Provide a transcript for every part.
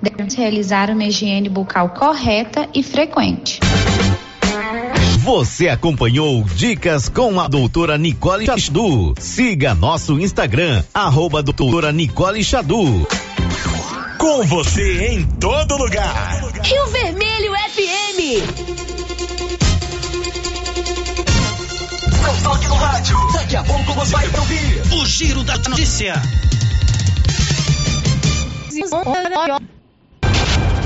Devemos realizar uma higiene bucal correta e frequente. Você acompanhou Dicas com a doutora Nicole Chadu. Siga nosso Instagram, arroba doutora Nicole Chadu. Com você em todo lugar. Rio Vermelho FM. Não toque no rádio. Daqui a pouco você vai ouvir o Giro da Notícia.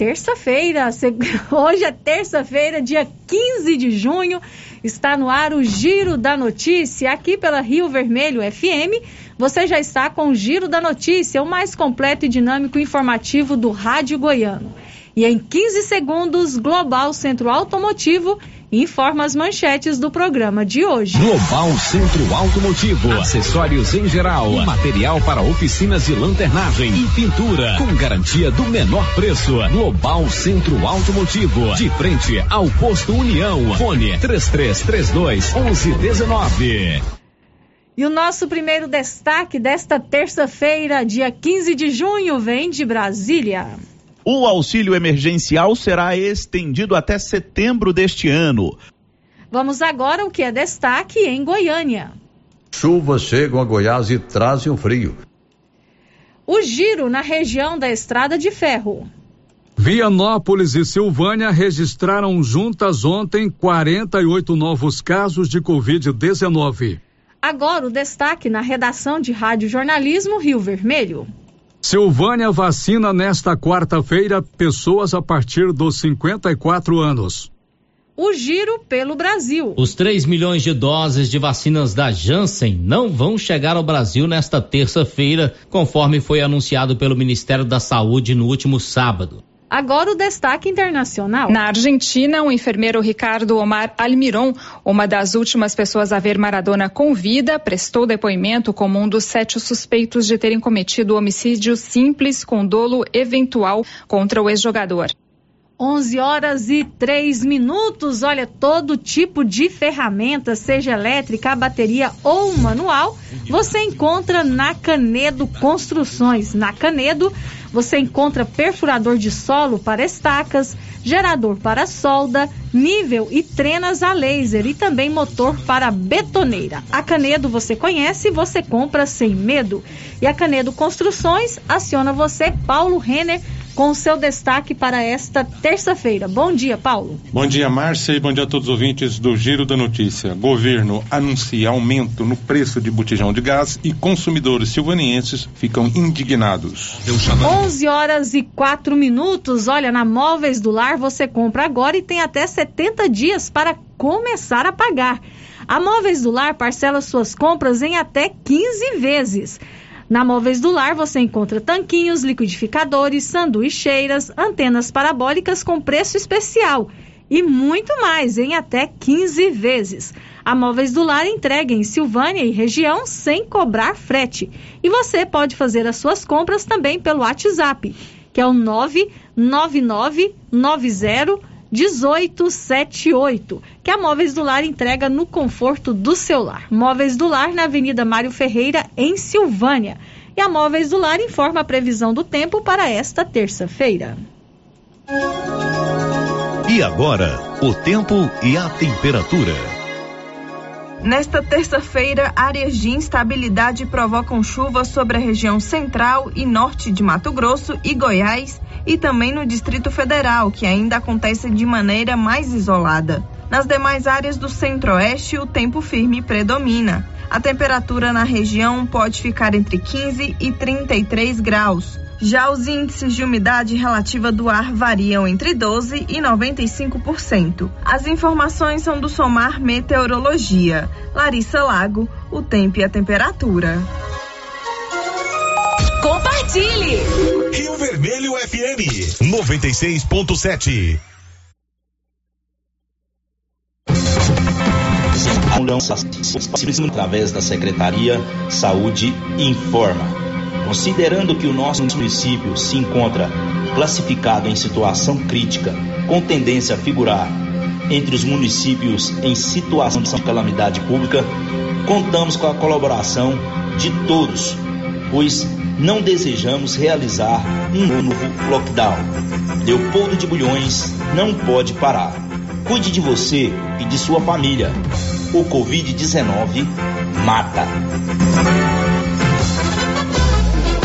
Terça-feira, hoje é terça-feira, dia 15 de junho, está no ar o Giro da Notícia, aqui pela Rio Vermelho FM. Você já está com o Giro da Notícia, o mais completo e dinâmico informativo do Rádio Goiano. E em 15 segundos, Global Centro Automotivo informa as manchetes do programa de hoje. Global Centro Automotivo, acessórios em geral, material para oficinas de lanternagem e pintura, com garantia do menor preço. Global Centro Automotivo, de frente ao posto União. Fone 3332 1119. E o nosso primeiro destaque desta terça-feira, dia 15 de junho, vem de Brasília. O auxílio emergencial será estendido até setembro deste ano. Vamos agora ao que é destaque em Goiânia. Chuvas chegam a Goiás e trazem o frio. O giro na região da Estrada de Ferro. Vianópolis e Silvânia registraram juntas ontem 48 novos casos de Covid-19. Agora o destaque na redação de Rádio Jornalismo Rio Vermelho. Silvânia vacina nesta quarta-feira pessoas a partir dos 54 anos. O giro pelo Brasil. Os 3 milhões de doses de vacinas da Janssen não vão chegar ao Brasil nesta terça-feira, conforme foi anunciado pelo Ministério da Saúde no último sábado. Agora o destaque internacional. Na Argentina, o enfermeiro Ricardo Omar Almiron, uma das últimas pessoas a ver Maradona com vida, prestou depoimento como um dos sete suspeitos de terem cometido homicídio simples com dolo eventual contra o ex-jogador. 11 horas e 3 minutos. Olha, todo tipo de ferramenta, seja elétrica, bateria ou manual, você encontra na Canedo Construções. Na Canedo, você encontra perfurador de solo para estacas, gerador para solda, nível e trenas a laser e também motor para betoneira. A Canedo você conhece, você compra sem medo. E a Canedo Construções aciona você, Paulo Renner com o seu destaque para esta terça-feira. Bom dia, Paulo. Bom dia, Márcia, e bom dia a todos os ouvintes do Giro da Notícia. Governo anuncia aumento no preço de botijão de gás e consumidores silvanienses ficam indignados. 11 horas e 4 minutos. Olha, na Móveis do Lar você compra agora e tem até 70 dias para começar a pagar. A Móveis do Lar parcela suas compras em até 15 vezes. Na Móveis do Lar você encontra tanquinhos, liquidificadores, sanduicheiras, antenas parabólicas com preço especial e muito mais em até 15 vezes. A Móveis do Lar entrega em Silvânia e região sem cobrar frete. E você pode fazer as suas compras também pelo WhatsApp, que é o 99990 1878, que a Móveis do Lar entrega no conforto do seu lar. Móveis do Lar na Avenida Mário Ferreira, em Silvânia. E a Móveis do Lar informa a previsão do tempo para esta terça-feira. E agora, o tempo e a temperatura. Nesta terça-feira, áreas de instabilidade provocam chuvas sobre a região central e norte de Mato Grosso e Goiás e também no Distrito Federal, que ainda acontece de maneira mais isolada. Nas demais áreas do centro-oeste, o tempo firme predomina. A temperatura na região pode ficar entre 15 e 33 graus. Já os índices de umidade relativa do ar variam entre 12 e 95%. As informações são do Somar Meteorologia. Larissa Lago, o tempo e a temperatura. Compartilhe. Rio Vermelho FM 96.7. através da Secretaria Saúde informa. Considerando que o nosso município se encontra classificado em situação crítica, com tendência a figurar entre os municípios em situação de calamidade pública, contamos com a colaboração de todos, pois não desejamos realizar um novo lockdown. Leopoldo de Bulhões não pode parar. Cuide de você e de sua família. O Covid-19 mata.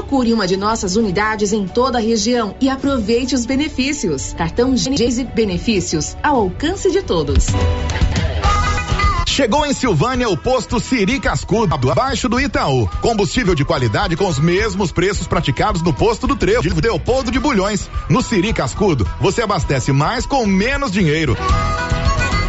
Procure uma de nossas unidades em toda a região e aproveite os benefícios. Cartão Gênese Benefícios ao alcance de todos. Chegou em Silvânia o posto Siri Cascudo, abaixo do Itaú. Combustível de qualidade com os mesmos preços praticados no posto do Trevo de Leopoldo de Bulhões. No Siri Cascudo, você abastece mais com menos dinheiro.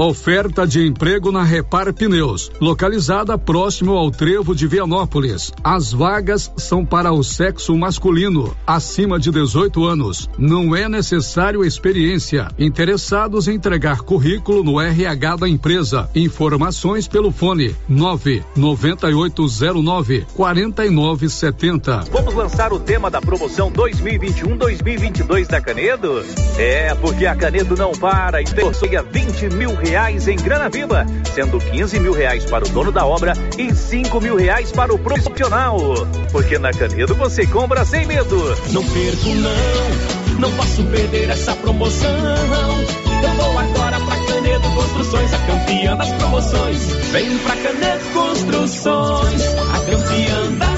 Oferta de emprego na Repar Pneus, localizada próximo ao trevo de Vianópolis. As vagas são para o sexo masculino, acima de 18 anos. Não é necessário experiência. Interessados em entregar currículo no RH da empresa. Informações pelo fone 99809 4970. Vamos lançar o tema da promoção 2021-2022 da Canedo? É, porque a Canedo não para e sorteia 20 mil reais reais em grana viva, sendo 15 mil reais para o dono da obra e 5 mil reais para o profissional. Porque na Canedo você compra sem medo. Não perco não, não posso perder essa promoção. Eu vou agora pra Canedo Construções, a campeã das promoções. Vem pra Canedo Construções, a campeã das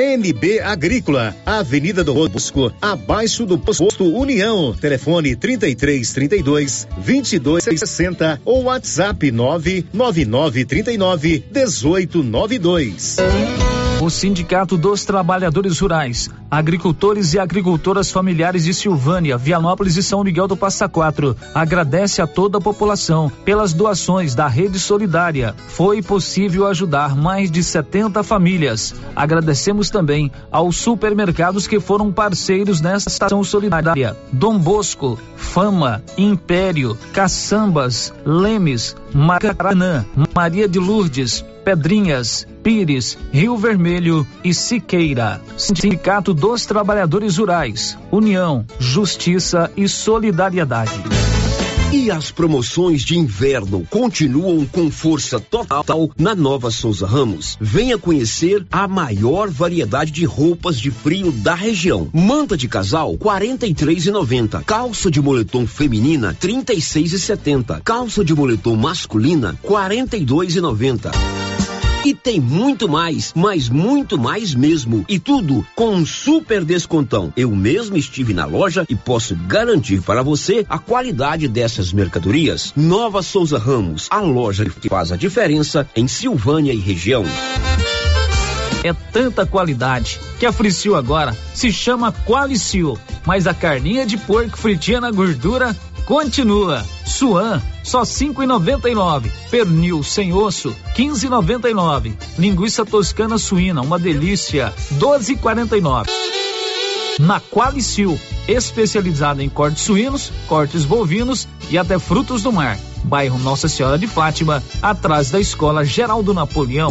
NB Agrícola, Avenida do Bosco, abaixo do posto União. Telefone 33 32 22 60 ou WhatsApp 999 39 18 92. O Sindicato dos Trabalhadores Rurais, Agricultores e Agricultoras Familiares de Silvânia, Vianópolis e São Miguel do Passa Quatro agradece a toda a população pelas doações da Rede Solidária. Foi possível ajudar mais de 70 famílias. Agradecemos também aos supermercados que foram parceiros nessa ação solidária: Dom Bosco, Fama, Império, Caçambas, Lemes, Maracanã, Maria de Lourdes, Pedrinhas, Pires, Rio Vermelho e Siqueira. Sindicato dos Trabalhadores Rurais, União, Justiça e Solidariedade. E as promoções de inverno continuam com força total na Nova Souza Ramos. Venha conhecer a maior variedade de roupas de frio da região. Manta de casal 43,90. Calça de moletom feminina 36,70. Calça de moletom masculina 42,90. E tem muito mais, mas muito mais mesmo. E tudo com um super descontão. Eu mesmo estive na loja e posso garantir para você a qualidade dessas mercadorias. Nova Souza Ramos, a loja que faz a diferença em Silvânia e região. É tanta qualidade que a Fricil agora se chama Qualicil, mas a carninha de porco fritinha na gordura continua. Suan, só cinco e noventa e nove. Pernil sem osso, quinze e noventa e nove. Linguiça toscana suína, uma delícia, doze e quarenta e nove. Na Qualicil, especializada em cortes suínos, cortes bovinos e até frutos do mar. Bairro Nossa Senhora de Fátima, atrás da Escola Geraldo Napoleão.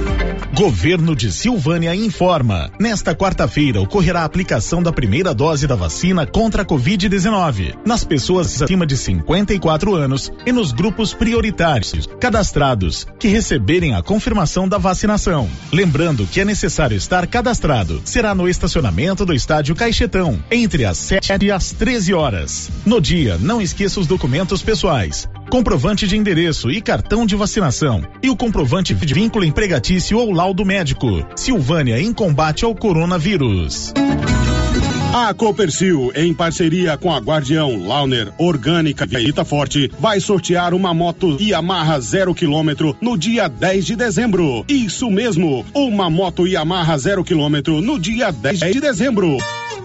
Governo de Silvânia informa. Nesta quarta-feira ocorrerá a aplicação da primeira dose da vacina contra a Covid-19 nas pessoas acima de 54 anos e nos grupos prioritários cadastrados que receberem a confirmação da vacinação. Lembrando que é necessário estar cadastrado. Será no estacionamento do estádio Caixetão entre as 7 e as 13 horas. No dia, não esqueça os documentos pessoais comprovante de endereço e cartão de vacinação e o comprovante de vínculo empregatício ou laudo médico. Silvânia em combate ao coronavírus. A Copercil, em parceria com a Guardião, Launer, Orgânica e Ita Forte, vai sortear uma moto Yamaha zero quilômetro no dia 10 de dezembro. Isso mesmo, uma moto Yamaha zero quilômetro no dia 10 de dezembro.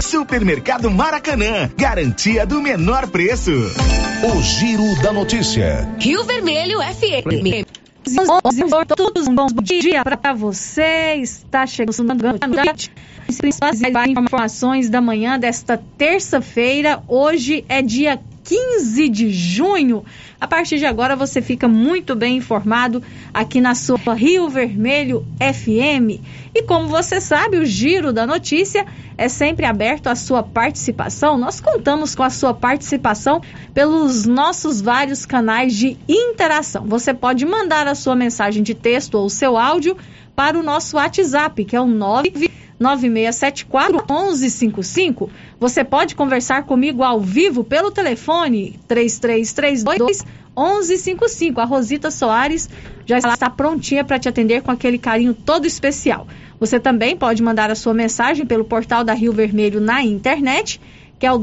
Supermercado Maracanã, garantia do menor preço. O Giro da Notícia. Rio Vermelho FM. Todos um bom dia para você. Está chegando a noite. As principais informações da manhã desta terça-feira. Hoje é dia 15 de junho. A partir de agora você fica muito bem informado aqui na sua Rio Vermelho FM. E como você sabe, o giro da notícia é sempre aberto à sua participação. Nós contamos com a sua participação pelos nossos vários canais de interação. Você pode mandar a sua mensagem de texto ou seu áudio para o nosso WhatsApp, que é o 9 9674 1155. Você pode conversar comigo ao vivo pelo telefone 3332 1155. A Rosita Soares já está prontinha para te atender com aquele carinho todo especial. Você também pode mandar a sua mensagem pelo portal da Rio Vermelho na internet, que é o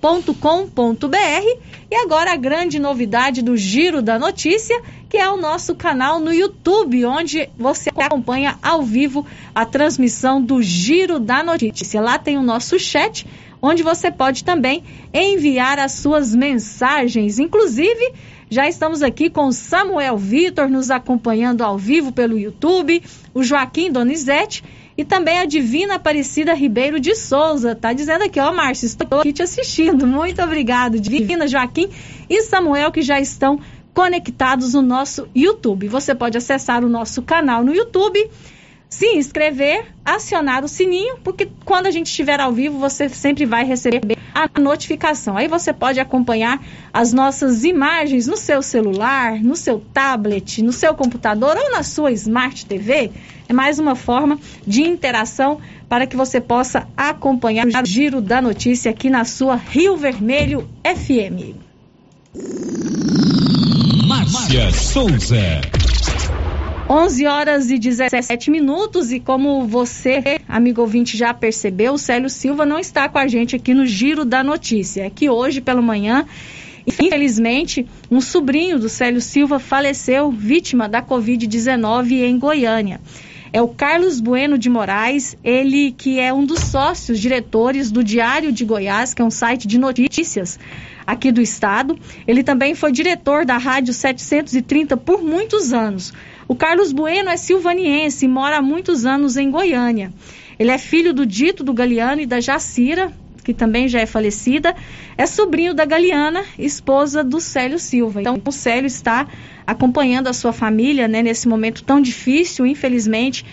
www.radioriovermelho.com.br. E agora a grande novidade do Giro da Notícia, que é o nosso canal no YouTube, onde você acompanha ao vivo a transmissão do Giro da Notícia. Lá tem o nosso chat, onde você pode também enviar as suas mensagens. Inclusive, já estamos aqui com Samuel Vitor nos acompanhando ao vivo pelo YouTube, o Joaquim Donizete E também a Divina Aparecida Ribeiro de Souza. Tá dizendo aqui, ó, Márcio, estou aqui te assistindo. Muito obrigado, Divina, Joaquim e Samuel, que já estão conectados no nosso YouTube. Você pode acessar o nosso canal no YouTube se inscrever, acionar o sininho, porque quando a gente estiver ao vivo, você sempre vai receber a notificação. Aí você pode acompanhar as nossas imagens no seu celular, no seu tablet, no seu computador ou na sua Smart TV. É mais uma forma de interação para que você possa acompanhar o giro da notícia aqui na sua Rio Vermelho FM. Márcia Souza. 11 horas e 17 minutos e como você, amigo ouvinte, já percebeu, o Célio Silva não está com a gente aqui no Giro da Notícia. É que hoje pela manhã, infelizmente, um sobrinho do Célio Silva faleceu vítima da Covid-19 em Goiânia. É o Carlos Bueno de Moraes, ele que é um dos sócios diretores do Diário de Goiás, que é um site de notícias aqui do estado. Ele também foi diretor da Rádio 730 por muitos anos. O Carlos Bueno é silvaniense e mora há muitos anos em Goiânia. Ele é filho do Dito do Galeano e da Jacira, que também já é falecida, é sobrinho da Galeana, esposa do Célio Silva. Então, o Célio está acompanhando a sua família né, nesse momento tão difícil, infelizmente.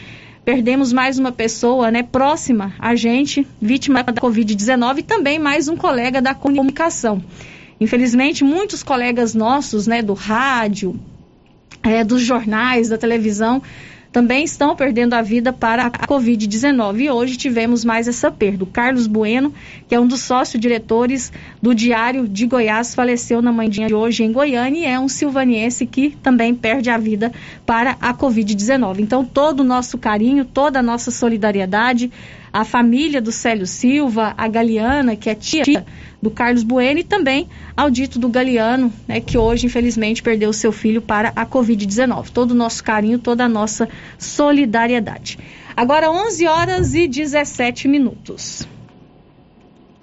Perdemos mais uma pessoa né, próxima a gente, vítima da Covid-19, e também mais um colega da comunicação. Infelizmente, muitos colegas nossos né, do rádio, é, dos jornais, da televisão, também estão perdendo a vida para a Covid-19. E hoje tivemos mais essa perda. O Carlos Bueno, que é um dos sócios-diretores do Diário de Goiás, faleceu na manhã de hoje em Goiânia e é um silvaniense que também perde a vida para a Covid-19. Então, todo o nosso carinho, toda a nossa solidariedade, a família do Célio Silva, a Galeana, que é tia do Carlos Bueno, e também ao dito do Galeano, né, que hoje, infelizmente, perdeu seu filho para a Covid-19. Todo o nosso carinho, toda a nossa solidariedade. Agora, 11 horas e 17 minutos.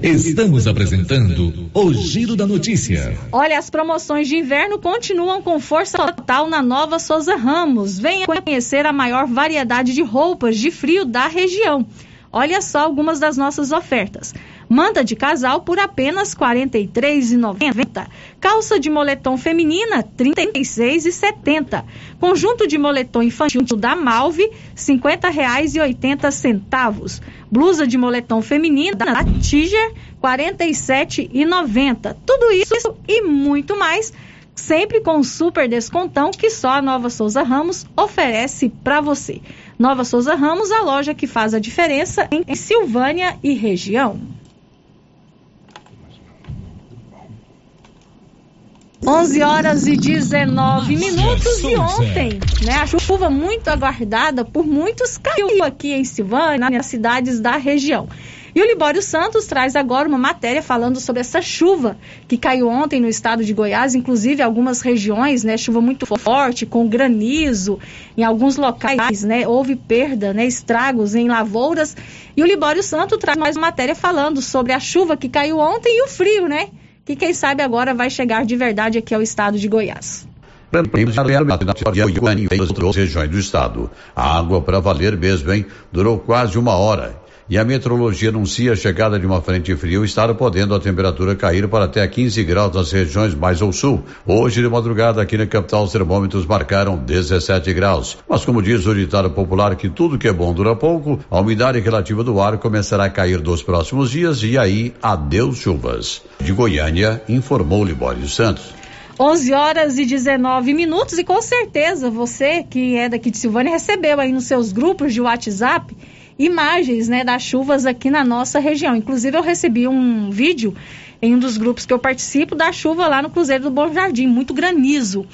Estamos apresentando o Giro da Notícia. Olha, as promoções de inverno continuam com força total na Nova Souza Ramos. Venha conhecer a maior variedade de roupas de frio da região. Olha só algumas das nossas ofertas. Manta de casal por apenas R$ 43,90. Calça de moletom feminina R$ 36,70. Conjunto de moletom infantil da Malve R$ 50,80. Blusa de moletom feminina da Tiger R$ 47,90. Tudo isso e muito mais sempre com um super descontão que só a Nova Souza Ramos oferece para você. Nova Souza Ramos, a loja que faz a diferença em Silvânia e região. 11 horas e 19 minutos e ontem, né, a chuva muito aguardada por muitos caiu aqui em Silvânia, nas cidades da região. E o Libório Santos traz agora uma matéria falando sobre essa chuva que caiu ontem no estado de Goiás, inclusive algumas regiões, né, chuva muito forte, com granizo, em alguns locais, né, houve perda, né, estragos em lavouras. E o Libório Santos traz mais uma matéria falando sobre a chuva que caiu ontem e o frio, né, que quem sabe agora vai chegar de verdade aqui ao estado de Goiás. Em outras regiões do estado. A água para valer mesmo, hein? Durou quase uma hora e a meteorologia anuncia a chegada de uma frente fria, o estado podendo a temperatura cair para até 15 graus nas regiões mais ao sul. Hoje de madrugada aqui na capital os termômetros marcaram 17 graus. Mas como diz o ditado popular que tudo que é bom dura pouco, a umidade relativa do ar começará a cair nos próximos dias e aí adeus chuvas. De Goiânia, informou Libório Santos. 11 horas e 19 minutos e com certeza você que é daqui de Silvânia recebeu aí nos seus grupos de WhatsApp imagens né, das chuvas aqui na nossa região. Inclusive, eu recebi um vídeo em um dos grupos que eu participo da chuva lá no Cruzeiro do Bom Jardim, muito granizo.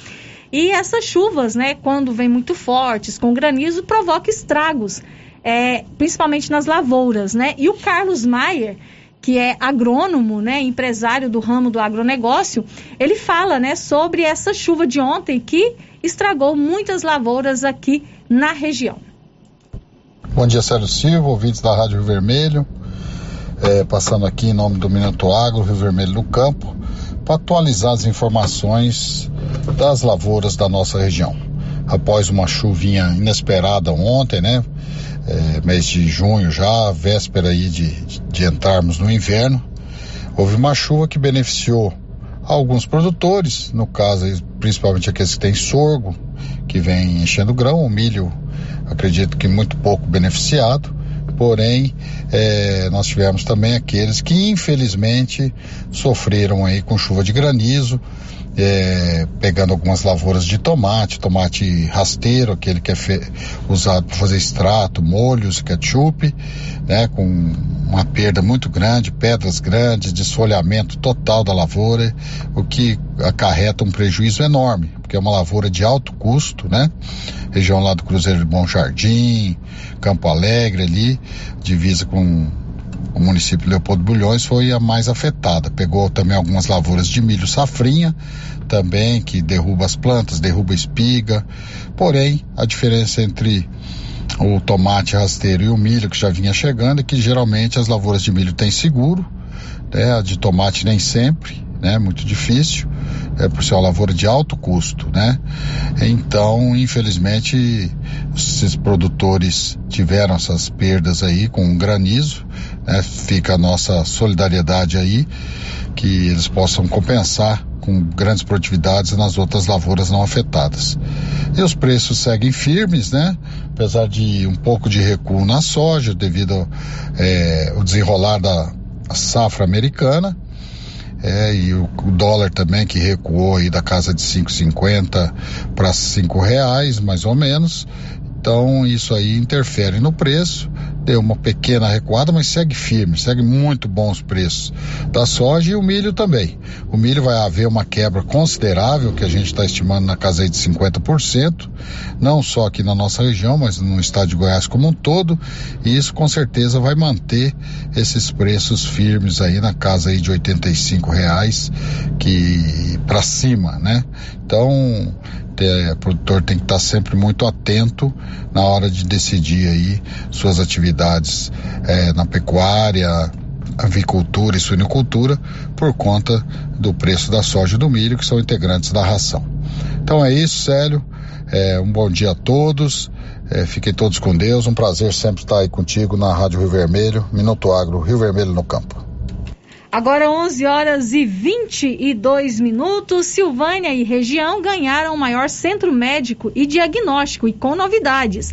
E essas chuvas, né, quando vêm muito fortes, com granizo, provoca estragos, é, principalmente nas lavouras, né? E o Carlos Maier, que é agrônomo, né, empresário do ramo do agronegócio, ele fala, né, sobre essa chuva de ontem que estragou muitas lavouras aqui na região. Bom dia, Sérgio Silva, ouvintes da Rádio Rio Vermelho. É, passando aqui em nome do Minuto Agro, Rio Vermelho do Campo, para atualizar as informações das lavouras da nossa região. Após uma chuvinha inesperada ontem, né? é, mês de junho já, véspera aí de, de entrarmos no inverno, houve uma chuva que beneficiou alguns produtores, no caso principalmente aqueles que têm sorgo, que vem enchendo grão, o milho acredito que muito pouco beneficiado, porém é, nós tivemos também aqueles que infelizmente sofreram aí com chuva de granizo, é, pegando algumas lavouras de tomate, tomate rasteiro, aquele que é usado para fazer extrato, molhos, ketchup, né, com uma perda muito grande, pedras grandes, desfolhamento total da lavoura, o que acarreta um prejuízo enorme, porque é uma lavoura de alto custo, né? Região lá do Cruzeiro de Bom Jardim, Campo Alegre ali, divisa com o município Leopoldo Bulhões foi a mais afetada. Pegou também algumas lavouras de milho safrinha, também, que derruba as plantas, derruba espiga. Porém, a diferença entre o tomate rasteiro e o milho que já vinha chegando é que geralmente as lavouras de milho têm seguro, né? A de tomate nem sempre, né? Muito difícil, é por ser uma lavoura de alto custo, né? Então, infelizmente, esses produtores tiveram essas perdas aí com granizo, né? Fica a nossa solidariedade aí, que eles possam compensar com grandes produtividades nas outras lavouras não afetadas. E os preços seguem firmes, né? Apesar de um pouco de recuo na soja devido é, ao desenrolar da safra americana, é, e o, o, dólar também que recuou aí da casa de 5,50 para cinco reais, mais ou menos. Então isso aí interfere no preço, deu uma pequena recuada, mas segue firme, segue muito bons preços da soja e o milho também. O milho vai haver uma quebra considerável, que a gente está estimando na casa de 50%, não só aqui na nossa região, mas no estado de Goiás como um todo, e isso com certeza vai manter esses preços firmes aí na casa aí de 85 reais que para cima, né? Então o produtor tem que estar sempre muito atento na hora de decidir aí suas atividades é, na pecuária, avicultura e suinicultura por conta do preço da soja e do milho que são integrantes da ração. Então é isso, Célio. É, um bom dia a todos. É, fiquem todos com Deus. Um prazer sempre estar aí contigo na Rádio Rio Vermelho, Minuto Agro, Rio Vermelho no campo. Agora 11 horas e 22 minutos. Silvânia e região ganharam o maior centro médico e diagnóstico e com novidades.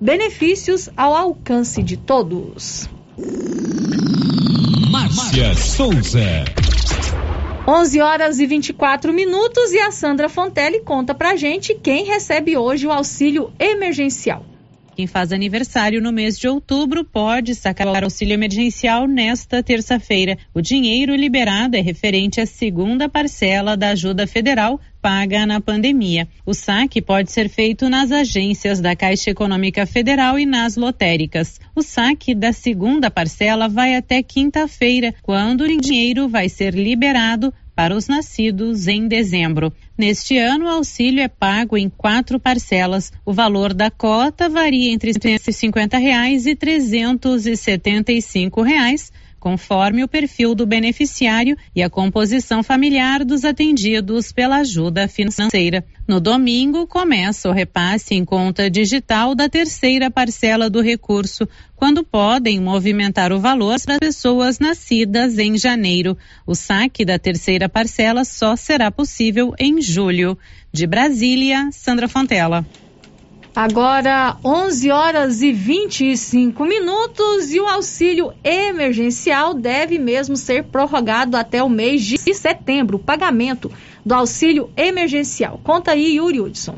Benefícios ao alcance de todos. Márcia Souza. 11 horas e 24 minutos e a Sandra Fontelli conta pra gente quem recebe hoje o auxílio emergencial. Quem faz aniversário no mês de outubro pode sacar o auxílio emergencial nesta terça-feira. O dinheiro liberado é referente à segunda parcela da ajuda federal paga na pandemia. O saque pode ser feito nas agências da Caixa Econômica Federal e nas lotéricas. O saque da segunda parcela vai até quinta-feira, quando o dinheiro vai ser liberado para os nascidos em dezembro. Neste ano, o auxílio é pago em quatro parcelas. O valor da cota varia entre 350 reais e 375 reais conforme o perfil do beneficiário e a composição familiar dos atendidos pela ajuda financeira. No domingo, começa o repasse em conta digital da terceira parcela do recurso, quando podem movimentar o valor para pessoas nascidas em janeiro. O saque da terceira parcela só será possível em julho. De Brasília, Sandra Fontela. Agora 11 horas e 25 minutos e o auxílio emergencial deve mesmo ser prorrogado até o mês de setembro. O pagamento do auxílio emergencial. Conta aí, Yuri Hudson.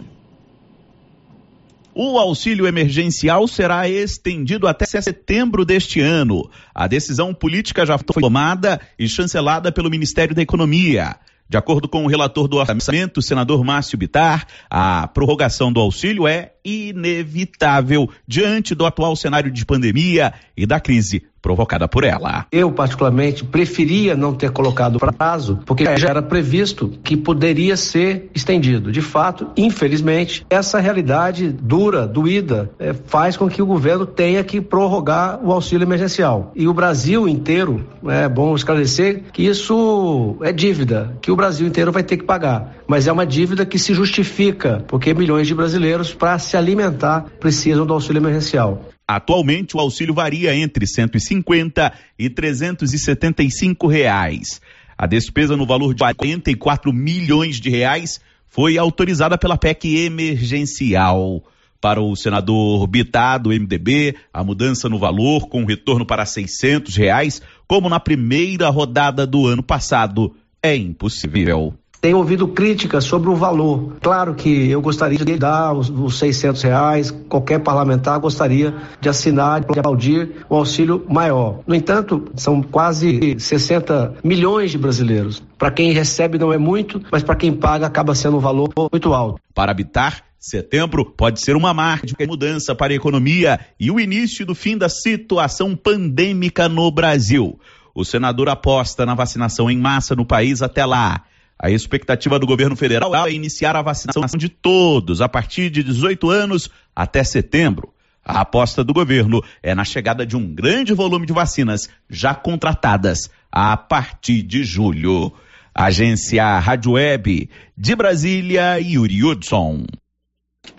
O auxílio emergencial será estendido até setembro deste ano. A decisão política já foi tomada e chancelada pelo Ministério da Economia. De acordo com o relator do orçamento, senador Márcio Bitar, a prorrogação do auxílio é inevitável diante do atual cenário de pandemia e da crise provocada por ela. Eu, particularmente, preferia não ter colocado prazo, porque já era previsto que poderia ser estendido. De fato, infelizmente, essa realidade dura, doída, é, faz com que o governo tenha que prorrogar o auxílio emergencial. E o Brasil inteiro, é bom esclarecer que isso é dívida, que o Brasil inteiro vai ter que pagar. Mas é uma dívida que se justifica, porque milhões de brasileiros, para se alimentar, precisam do auxílio emergencial. Atualmente o auxílio varia entre 150 e 375 reais. A despesa no valor de 44 milhões de reais foi autorizada pela PEC emergencial. Para o senador Bittar, do MDB, a mudança no valor com retorno para 600 reais, como na primeira rodada do ano passado, é impossível. Tenho ouvido críticas sobre o valor. Claro que eu gostaria de dar os, os 600 reais, qualquer parlamentar gostaria de assinar, de aplaudir um auxílio maior. No entanto, são quase 60 milhões de brasileiros. Para quem recebe não é muito, mas para quem paga acaba sendo um valor muito alto. Para habitar, setembro pode ser uma marca de mudança para a economia e o início do fim da situação pandêmica no Brasil. O senador aposta na vacinação em massa no país até lá. A expectativa do governo federal é iniciar a vacinação de todos a partir de 18 anos até setembro. A aposta do governo é na chegada de um grande volume de vacinas já contratadas a partir de julho. Agência Rádio Web de Brasília, Yuri Hudson.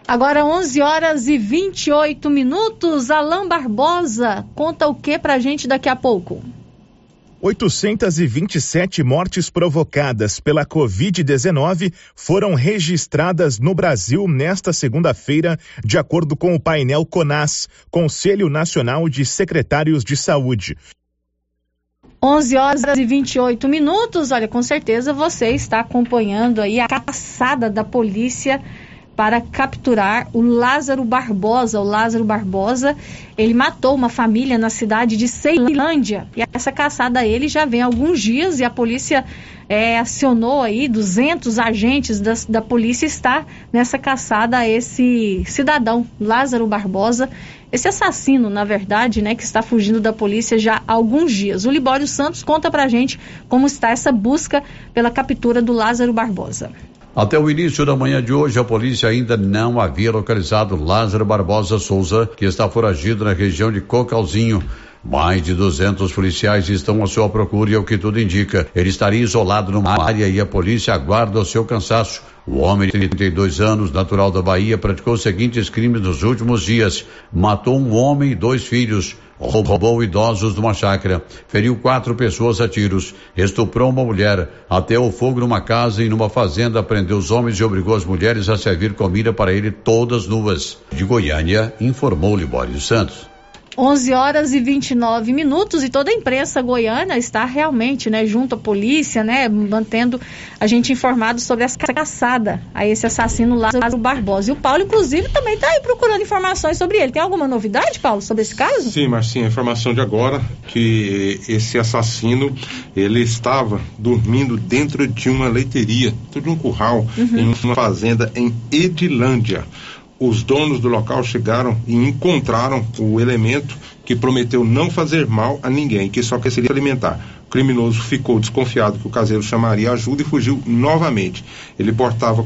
Agora 11 horas e 28 minutos. Alain Barbosa conta o que pra gente daqui a pouco? 827 mortes provocadas pela Covid-19 foram registradas no Brasil nesta segunda-feira, de acordo com o painel CONAS, Conselho Nacional de Secretários de Saúde. 11 horas e 28 minutos. Olha, com certeza você está acompanhando aí a caçada da polícia para capturar o Lázaro Barbosa. O Lázaro Barbosa, ele matou uma família na cidade de Ceilândia. E essa caçada ele já vem há alguns dias e a polícia é, acionou aí 200 agentes da, da polícia está nessa caçada a esse cidadão, Lázaro Barbosa. Esse assassino, na verdade, né, que está fugindo da polícia já há alguns dias. O Libório Santos conta pra gente como está essa busca pela captura do Lázaro Barbosa. Até o início da manhã de hoje, a polícia ainda não havia localizado Lázaro Barbosa Souza, que está foragido na região de Cocalzinho. Mais de 200 policiais estão à sua procura e, ao que tudo indica, ele estaria isolado numa área e a polícia aguarda o seu cansaço. O homem de 32 anos, natural da Bahia, praticou os seguintes crimes nos últimos dias: matou um homem e dois filhos, roubou idosos numa chácara, feriu quatro pessoas a tiros, estuprou uma mulher, ateou fogo numa casa e numa fazenda, prendeu os homens e obrigou as mulheres a servir comida para ele todas nuas. De Goiânia, informou Libório Santos. 11 horas e 29 minutos e toda a imprensa goiana está realmente, né, junto à polícia, né, mantendo a gente informado sobre essa caçada a esse assassino Lázaro Barbosa. E o Paulo, inclusive, também está aí procurando informações sobre ele. Tem alguma novidade, Paulo, sobre esse caso? Sim, Marcinha, informação de agora que esse assassino, ele estava dormindo dentro de uma leiteria, dentro de um curral, uhum. em uma fazenda em Edilândia os donos do local chegaram e encontraram o elemento que prometeu não fazer mal a ninguém, que só queria se alimentar. O criminoso ficou desconfiado que o caseiro chamaria ajuda e fugiu novamente. Ele portava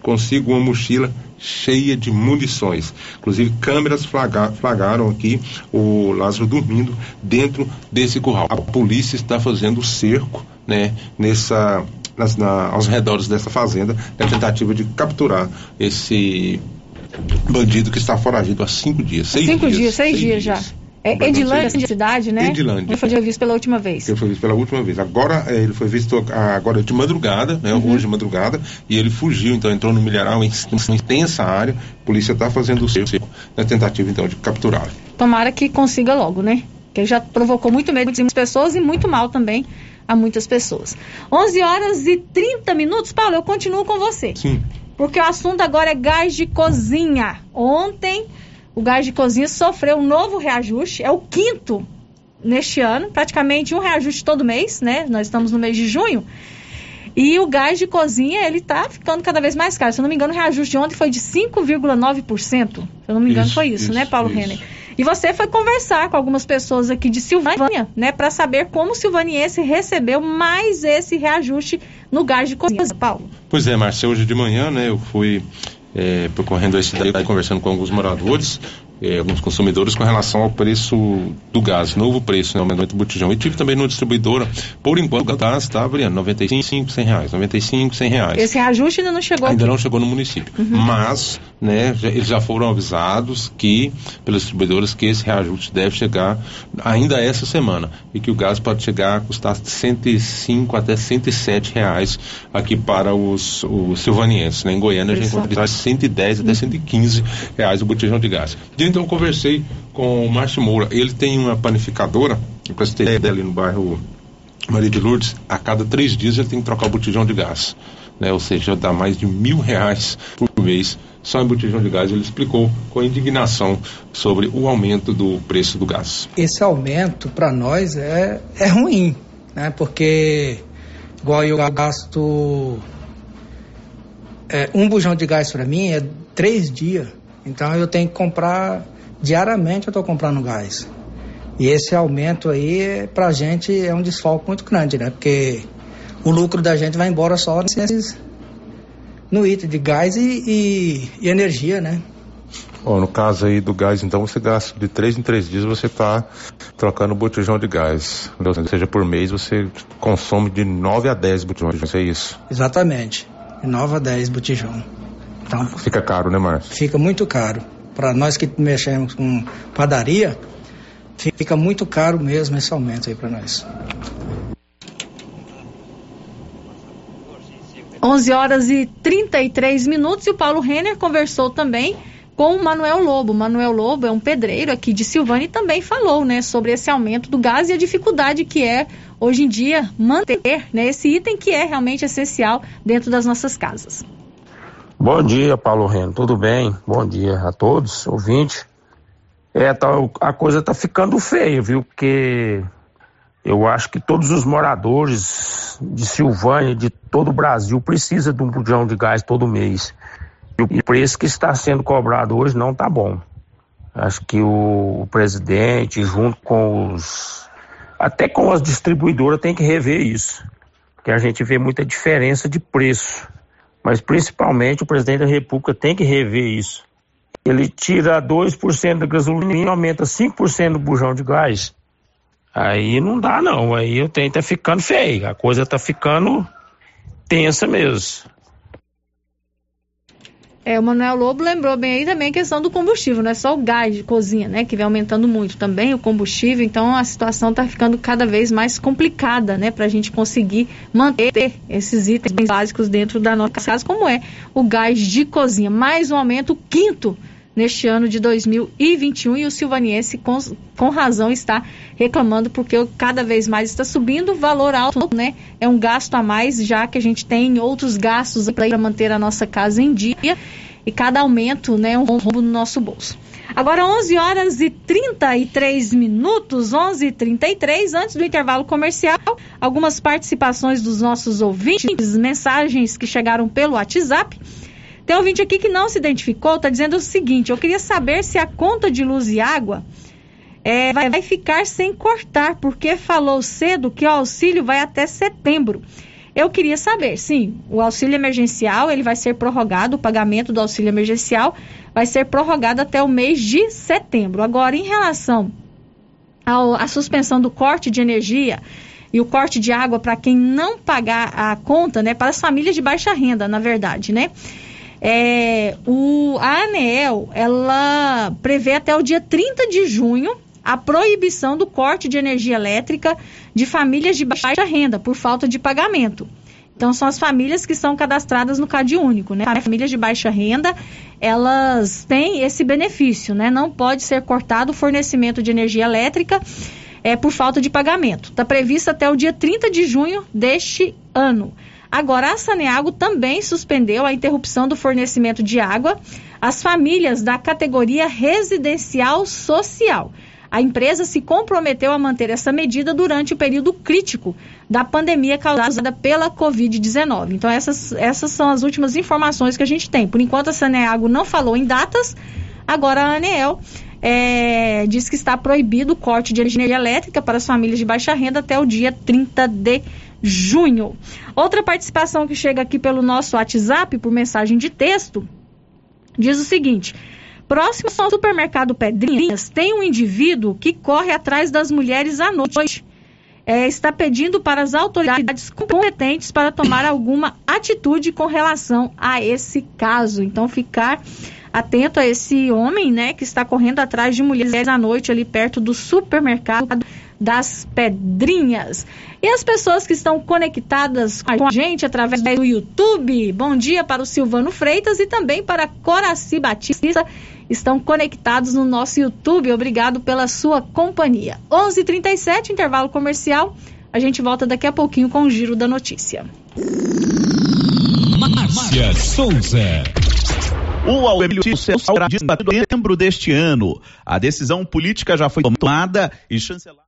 consigo uma mochila cheia de munições. Inclusive, câmeras flagraram aqui o Lázaro dormindo dentro desse curral. A polícia está fazendo cerco, né, nessa, nas, na, aos redores dessa fazenda, na tentativa de capturar esse bandido que está foragido há cinco dias. Seis cinco dias, dias seis, dias, dias, já. É Edilândia, cidade, né? Edilândia. Ele foi visto pela última vez. Ele foi visto pela última vez. Agora é, ele foi visto agora de madrugada, né? Uhum. Hoje de madrugada, e ele fugiu, então entrou no milharal em uma intensa área. A polícia está fazendo o cerco na tentativa então de capturá-lo. Tomara que consiga logo, né? Que ele já provocou muito medo de muitas pessoas e muito mal também a muitas pessoas. 11 horas e 30 minutos. Paulo, eu continuo com você. Sim porque o assunto agora é gás de cozinha. Ontem, o gás de cozinha sofreu um novo reajuste, é o quinto neste ano, praticamente um reajuste todo mês, né? Nós estamos no mês de junho. E o gás de cozinha, ele tá ficando cada vez mais caro. Se eu não me engano, o reajuste de ontem foi de 5,9%. Se eu não me engano, Isso, foi isso, isso, né, Paulo isso. Renner? E você foi conversar com algumas pessoas aqui de Silvânia, né, para saber como o silvaniense recebeu mais esse reajuste no gás de cozinha, Paulo. Pois é, Márcia, hoje de manhã, né, eu fui é, percorrendo a cidade, conversando com alguns moradores, é, alguns consumidores com relação ao preço do gás, novo preço, né, aumento do botijão. E tive também no distribuidora, por enquanto o gás está variando, 95, 100 reais, 95, 100 reais. Esse reajuste ainda não chegou Ainda aqui. não chegou no município. Uhum. Mas, né, já- eles já foram avisados que, pelos distribuidores, que esse reajuste deve chegar ainda essa semana. E que o gás pode chegar a custar 105 até 107 reais aqui para os, os silvanienses. Né? Em Goiânia a gente encontra de 110 até 115 reais o botijão de gás. E então eu conversei com o Márcio Moura. Ele tem uma panificadora, para você ter ideia, ali no bairro Maria de Lourdes, a cada três dias ele tem que trocar o botijão de gás. Né? Ou seja, dá mais de mil reais por mês só em botijão de gás. Ele explicou com indignação sobre o aumento do preço do gás. esse aumento para nós é, é ruim, né? Porque igual eu gasto é, um bujão de gás para mim é três dias, então eu tenho que comprar diariamente eu estou comprando gás. E esse aumento aí para a gente é um desfalque muito grande, né? Porque o lucro da gente vai embora só nesses no item de gás e, e- e energia, né? Ó, no caso aí do gás, então você gasta de três em três dias, você está trocando botijão de gás. Ou seja, por mês você consome de 9 a 10 botijões, é isso. Exatamente. De 9 a 10 botijão. Então, Fica caro, né, Márcio? fica muito caro. Para nós que mexemos com padaria, fica muito caro mesmo esse aumento aí para nós. 11 horas e 33 minutos e o Paulo Renner conversou também com o Manuel Lobo. O Manuel Lobo é um pedreiro aqui de Silvânia e também falou, né, sobre esse aumento do gás e a dificuldade que é hoje em dia manter, né, esse item que é realmente essencial dentro das nossas casas. Bom dia, Paulo Reno. Tudo bem? Bom dia a todos, ouvintes. É, tá, a coisa tá ficando feia, viu? Porque eu acho que todos os moradores de Silvânia, de todo o Brasil, precisam de um bujão de gás todo mês. E o preço que está sendo cobrado hoje não tá bom. Acho que o, o presidente, junto com os. até com as distribuidoras, tem que rever isso. Porque a gente vê muita diferença de preço mas principalmente o presidente da República tem que rever isso. Ele tira 2% da gasolina e aumenta 5% do bujão de gás. Aí não dá não, aí o trem tá ficando feio, a coisa tá ficando tensa mesmo. É, o Manuel Lobo lembrou bem aí também a questão do combustível, não é só o gás de cozinha, né, que vem aumentando muito também, o combustível, então a situação está ficando cada vez mais complicada, né, para a gente conseguir manter esses itens básicos dentro da nossa casa, como é o gás de cozinha. Mais um aumento, quinto neste ano de 2021 e o silvaniense com, com razão está reclamando porque cada vez mais está subindo, valor alto, né? É um gasto a mais, já que a gente tem outros gastos para manter a nossa casa em dia e cada aumento, né, é um rombo no nosso bolso. Agora 11 horas e 33 minutos, 11 e 33 antes do intervalo comercial, algumas participações dos nossos ouvintes, mensagens que chegaram pelo WhatsApp. Tem um ouvinte aqui que não se identificou, está dizendo o seguinte: eu queria saber se a conta de luz e água é, vai, vai ficar sem cortar, porque falou cedo que o auxílio vai até setembro. Eu queria saber, sim, o auxílio emergencial ele vai ser prorrogado, o pagamento do auxílio emergencial vai ser prorrogado até o mês de setembro. Agora, em relação à suspensão do corte de energia e o corte de água para quem não pagar a conta, né, para as famílias de baixa renda, na verdade, né? É, o, a ANEEL, ela prevê até o dia 30 de junho a proibição do corte de energia elétrica de famílias de baixa renda por falta de pagamento. Então, são as famílias que são cadastradas no Cade Único, né? Famílias de baixa renda, elas têm esse benefício, né? Não pode ser cortado o fornecimento de energia elétrica é, por falta de pagamento. Está previsto até o dia 30 de junho deste ano. Agora, a Saneago também suspendeu a interrupção do fornecimento de água às famílias da categoria residencial social. A empresa se comprometeu a manter essa medida durante o período crítico da pandemia causada pela Covid-19. Então, essas, essas são as últimas informações que a gente tem. Por enquanto, a Saneago não falou em datas, agora a ANEEL é, diz que está proibido o corte de energia elétrica para as famílias de baixa renda até o dia 30 de junho. Outra participação que chega aqui pelo nosso WhatsApp, por mensagem de texto, diz o seguinte. Próximo ao supermercado Pedrinhas, tem um indivíduo que corre atrás das mulheres à noite. É, está pedindo para as autoridades competentes para tomar alguma atitude com relação a esse caso. Então, ficar atento a esse homem, né, que está correndo atrás de mulheres à noite ali perto do supermercado das Pedrinhas. E as pessoas que estão conectadas com a gente através do YouTube, bom dia para o Silvano Freitas e também para Coraci Batista, estão conectados no nosso YouTube. Obrigado pela sua companhia. 11:37 intervalo comercial. A gente volta daqui a pouquinho com o giro da notícia. Márcia Souza. O Aurélio será de setembro deste ano. A decisão política já foi tomada e chancelada.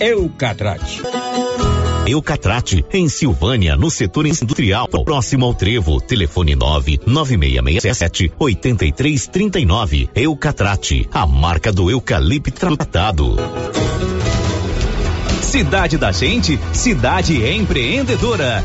Eucatrate. Eucatrate, em Silvânia, no setor industrial, próximo ao Trevo. Telefone 99667 8339. Eucatrate, a marca do eucalipto tratado. Cidade da Gente, cidade empreendedora.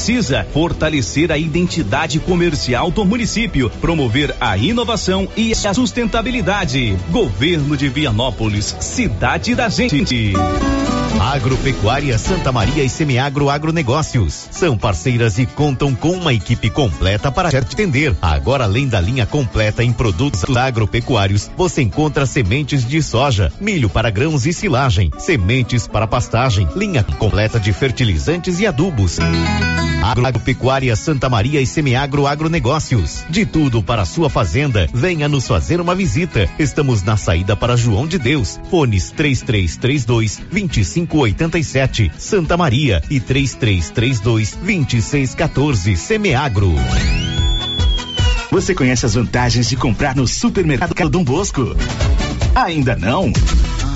precisa fortalecer a identidade comercial do município, promover a inovação e a sustentabilidade. Governo de Vianópolis, cidade da gente. Agropecuária Santa Maria e Semiagro Agronegócios são parceiras e contam com uma equipe completa para te atender. Agora, além da linha completa em produtos agropecuários, você encontra sementes de soja, milho para grãos e silagem, sementes para pastagem, linha completa de fertilizantes e adubos. Agropecuária Santa Maria e Semiagro Agronegócios. De tudo para sua fazenda, venha nos fazer uma visita. Estamos na saída para João de Deus. Fones 3332 2587 Santa Maria e 3332 2614 Semiagro. Você conhece as vantagens de comprar no supermercado Dom Bosco? Ainda não?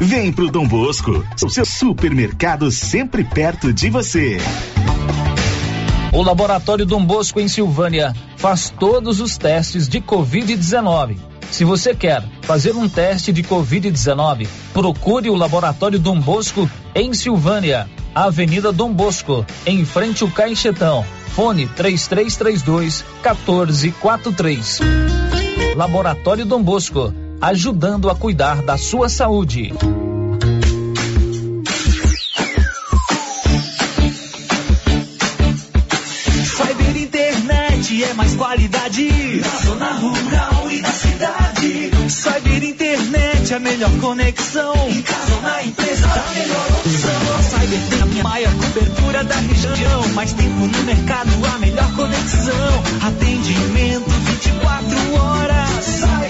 Vem pro Dom Bosco, o seu supermercado sempre perto de você. O Laboratório Dom Bosco em Silvânia faz todos os testes de Covid-19. Se você quer fazer um teste de Covid-19, procure o Laboratório Dom Bosco em Silvânia, Avenida Dom Bosco, em frente ao Caixetão. Fone 3332 1443. Laboratório Dom Bosco ajudando a cuidar da sua saúde. Cyber Internet é mais qualidade na zona rural e na cidade. Cyber Internet é a melhor conexão. Em casa ou na empresa, a melhor opção. Cyber tem a minha maior cobertura da região. Mais tempo no mercado, a melhor conexão. Atendimento 24 horas. Cyber,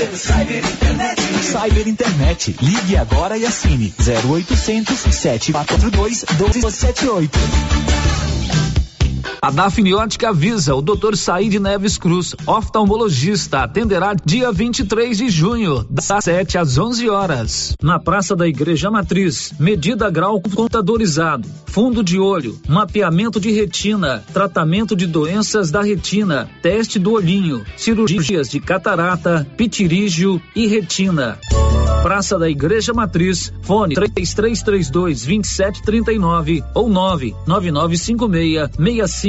Cyber, Internet. Cyber Internet. Ligue agora e assine 0800 742 1278. A Dafniótica avisa o Dr. Said Neves Cruz, oftalmologista, atenderá dia 23 de junho, das 7 às 11 horas, na Praça da Igreja Matriz. Medida grau computadorizado, fundo de olho, mapeamento de retina, tratamento de doenças da retina, teste do olhinho, cirurgias de catarata, pitirígio e retina. Praça da Igreja Matriz, fone 3332 2739 ou 99956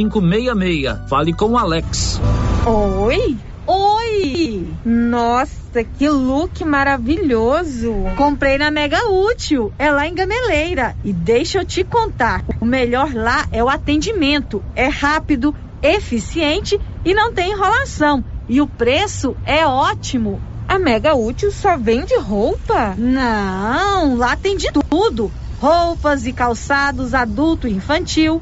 6566. Fale com o Alex. Oi? Oi! Nossa, que look maravilhoso! Comprei na Mega Útil, é lá em Gameleira. E deixa eu te contar: o melhor lá é o atendimento. É rápido, eficiente e não tem enrolação. E o preço é ótimo. A Mega Útil só vende roupa? Não, lá tem de tudo: roupas e calçados adulto e infantil,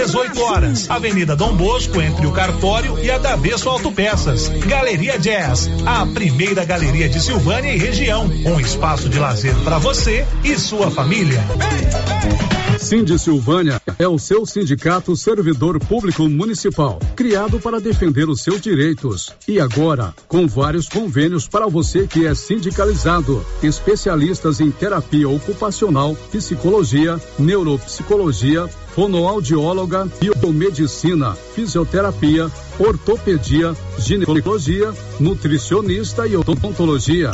18 horas. Avenida Dom Bosco, entre o Cartório e a Davesso Autopeças. Galeria Jazz, a primeira galeria de Silvânia e região. Um espaço de lazer para você e sua família. Cindy Silvânia é o seu sindicato servidor público municipal, criado para defender os seus direitos. E agora, com vários convênios para você que é sindicalizado, especialistas em terapia ocupacional, psicologia, neuropsicologia, fonoaudióloga, biomedicina, fisioterapia, ortopedia, ginecologia, nutricionista e odontologia.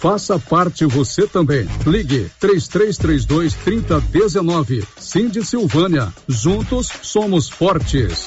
Faça parte você também. Ligue 3332 3019. Cindy Silvânia. Juntos somos fortes.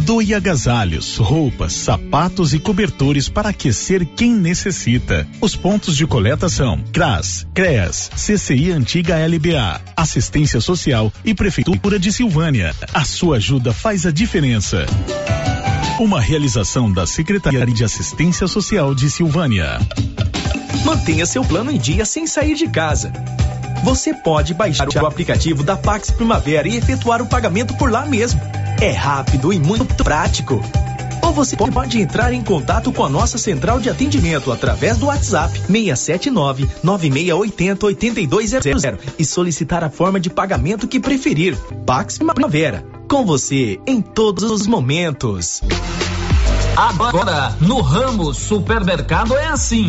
Doe agasalhos, roupas, sapatos e cobertores para aquecer quem necessita. Os pontos de coleta são CRAS, CREAS, CCI Antiga LBA, Assistência Social e Prefeitura de Silvânia. A sua ajuda faz a diferença. Uma realização da Secretaria de Assistência Social de Silvânia. Mantenha seu plano em dia sem sair de casa. Você pode baixar o aplicativo da Pax Primavera e efetuar o pagamento por lá mesmo. É rápido e muito prático. Ou você pode entrar em contato com a nossa central de atendimento através do WhatsApp 679 9680 8200 e solicitar a forma de pagamento que preferir. Pax Primavera, com você em todos os momentos. Agora, no ramo supermercado é assim.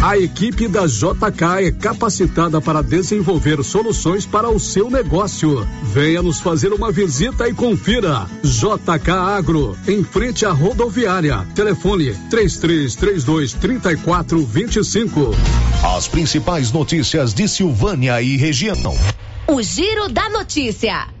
A equipe da JK é capacitada para desenvolver soluções para o seu negócio. Venha nos fazer uma visita e confira. JK Agro, em frente à rodoviária. Telefone 3332 3425. As principais notícias de Silvânia e região. O Giro da Notícia.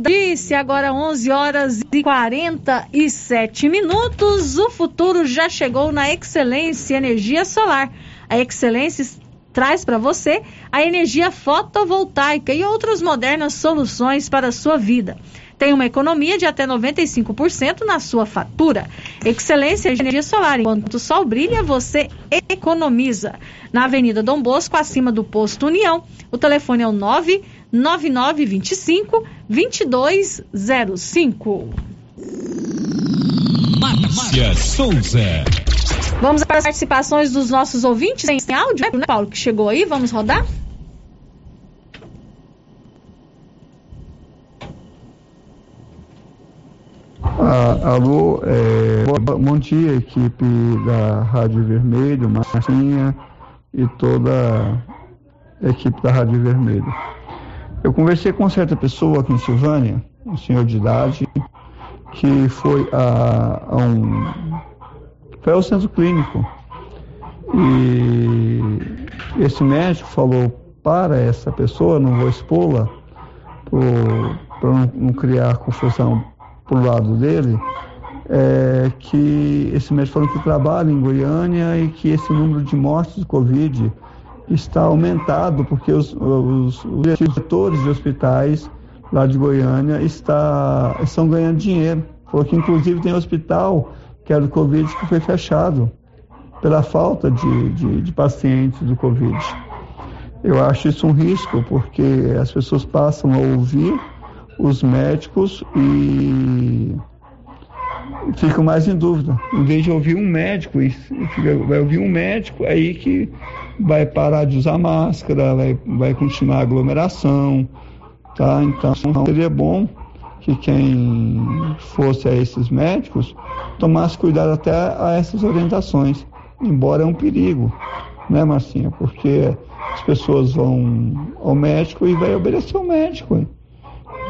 Disse agora 11 horas e 47 minutos. O futuro já chegou na Excelência Energia Solar. A Excelência traz para você a energia fotovoltaica e outras modernas soluções para a sua vida. Tem uma economia de até 95% na sua fatura. Excelência energia solar. Enquanto o sol brilha, você economiza. Na Avenida Dom Bosco, acima do posto União. O telefone é o 9 9925 2205. Márcia Souza. Vamos para as participações dos nossos ouvintes em áudio, né, Paulo, que chegou aí. Vamos rodar? Ah, alô, é, bom dia, equipe da Rádio Vermelho, Marcinha e toda a equipe da Rádio Vermelho. Eu conversei com certa pessoa aqui em Silvânia, um senhor de idade, que foi a, a um. foi ao centro clínico. E esse médico falou para essa pessoa, não vou expô-la, para não, não criar confusão pro lado dele, é, que esse médico falou que trabalha em Goiânia e que esse número de mortes de Covid está aumentado porque os, os, os diretores de hospitais lá de Goiânia está, estão ganhando dinheiro. Falou que inclusive tem hospital que era do Covid que foi fechado pela falta de, de, de pacientes do Covid. Eu acho isso um risco porque as pessoas passam a ouvir os médicos e ficam mais em dúvida. Em vez de ouvir um médico, vai ouvir um médico aí que vai parar de usar máscara, vai, vai continuar a aglomeração, tá? Então seria bom que quem fosse a esses médicos tomasse cuidado até a essas orientações, embora é um perigo, né, Marcinha? Porque as pessoas vão ao médico e vai obedecer ao médico.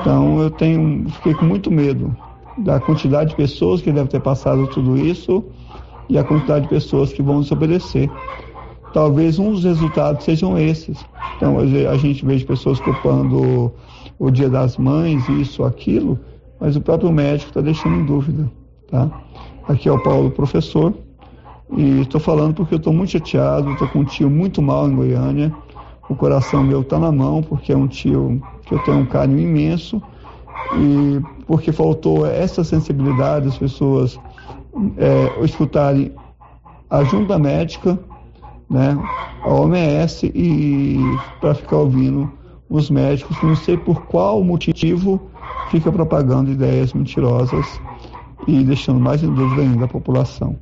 Então eu tenho, fiquei com muito medo da quantidade de pessoas que devem ter passado tudo isso e a quantidade de pessoas que vão desobedecer. Talvez um dos resultados sejam esses. Então a gente vê pessoas culpando o Dia das Mães, isso, aquilo, mas o próprio médico está deixando em dúvida. Tá? Aqui é o Paulo, professor, e estou falando porque eu estou muito chateado, estou com um tio muito mal em Goiânia, o coração meu está na mão, porque é um tio que eu tenho um carinho imenso, e porque faltou essa sensibilidade das pessoas é, escutarem a junta médica, né, a OMS e para ficar ouvindo os médicos, não sei por qual motivo fica propagando ideias mentirosas e deixando mais em dúvida ainda a população.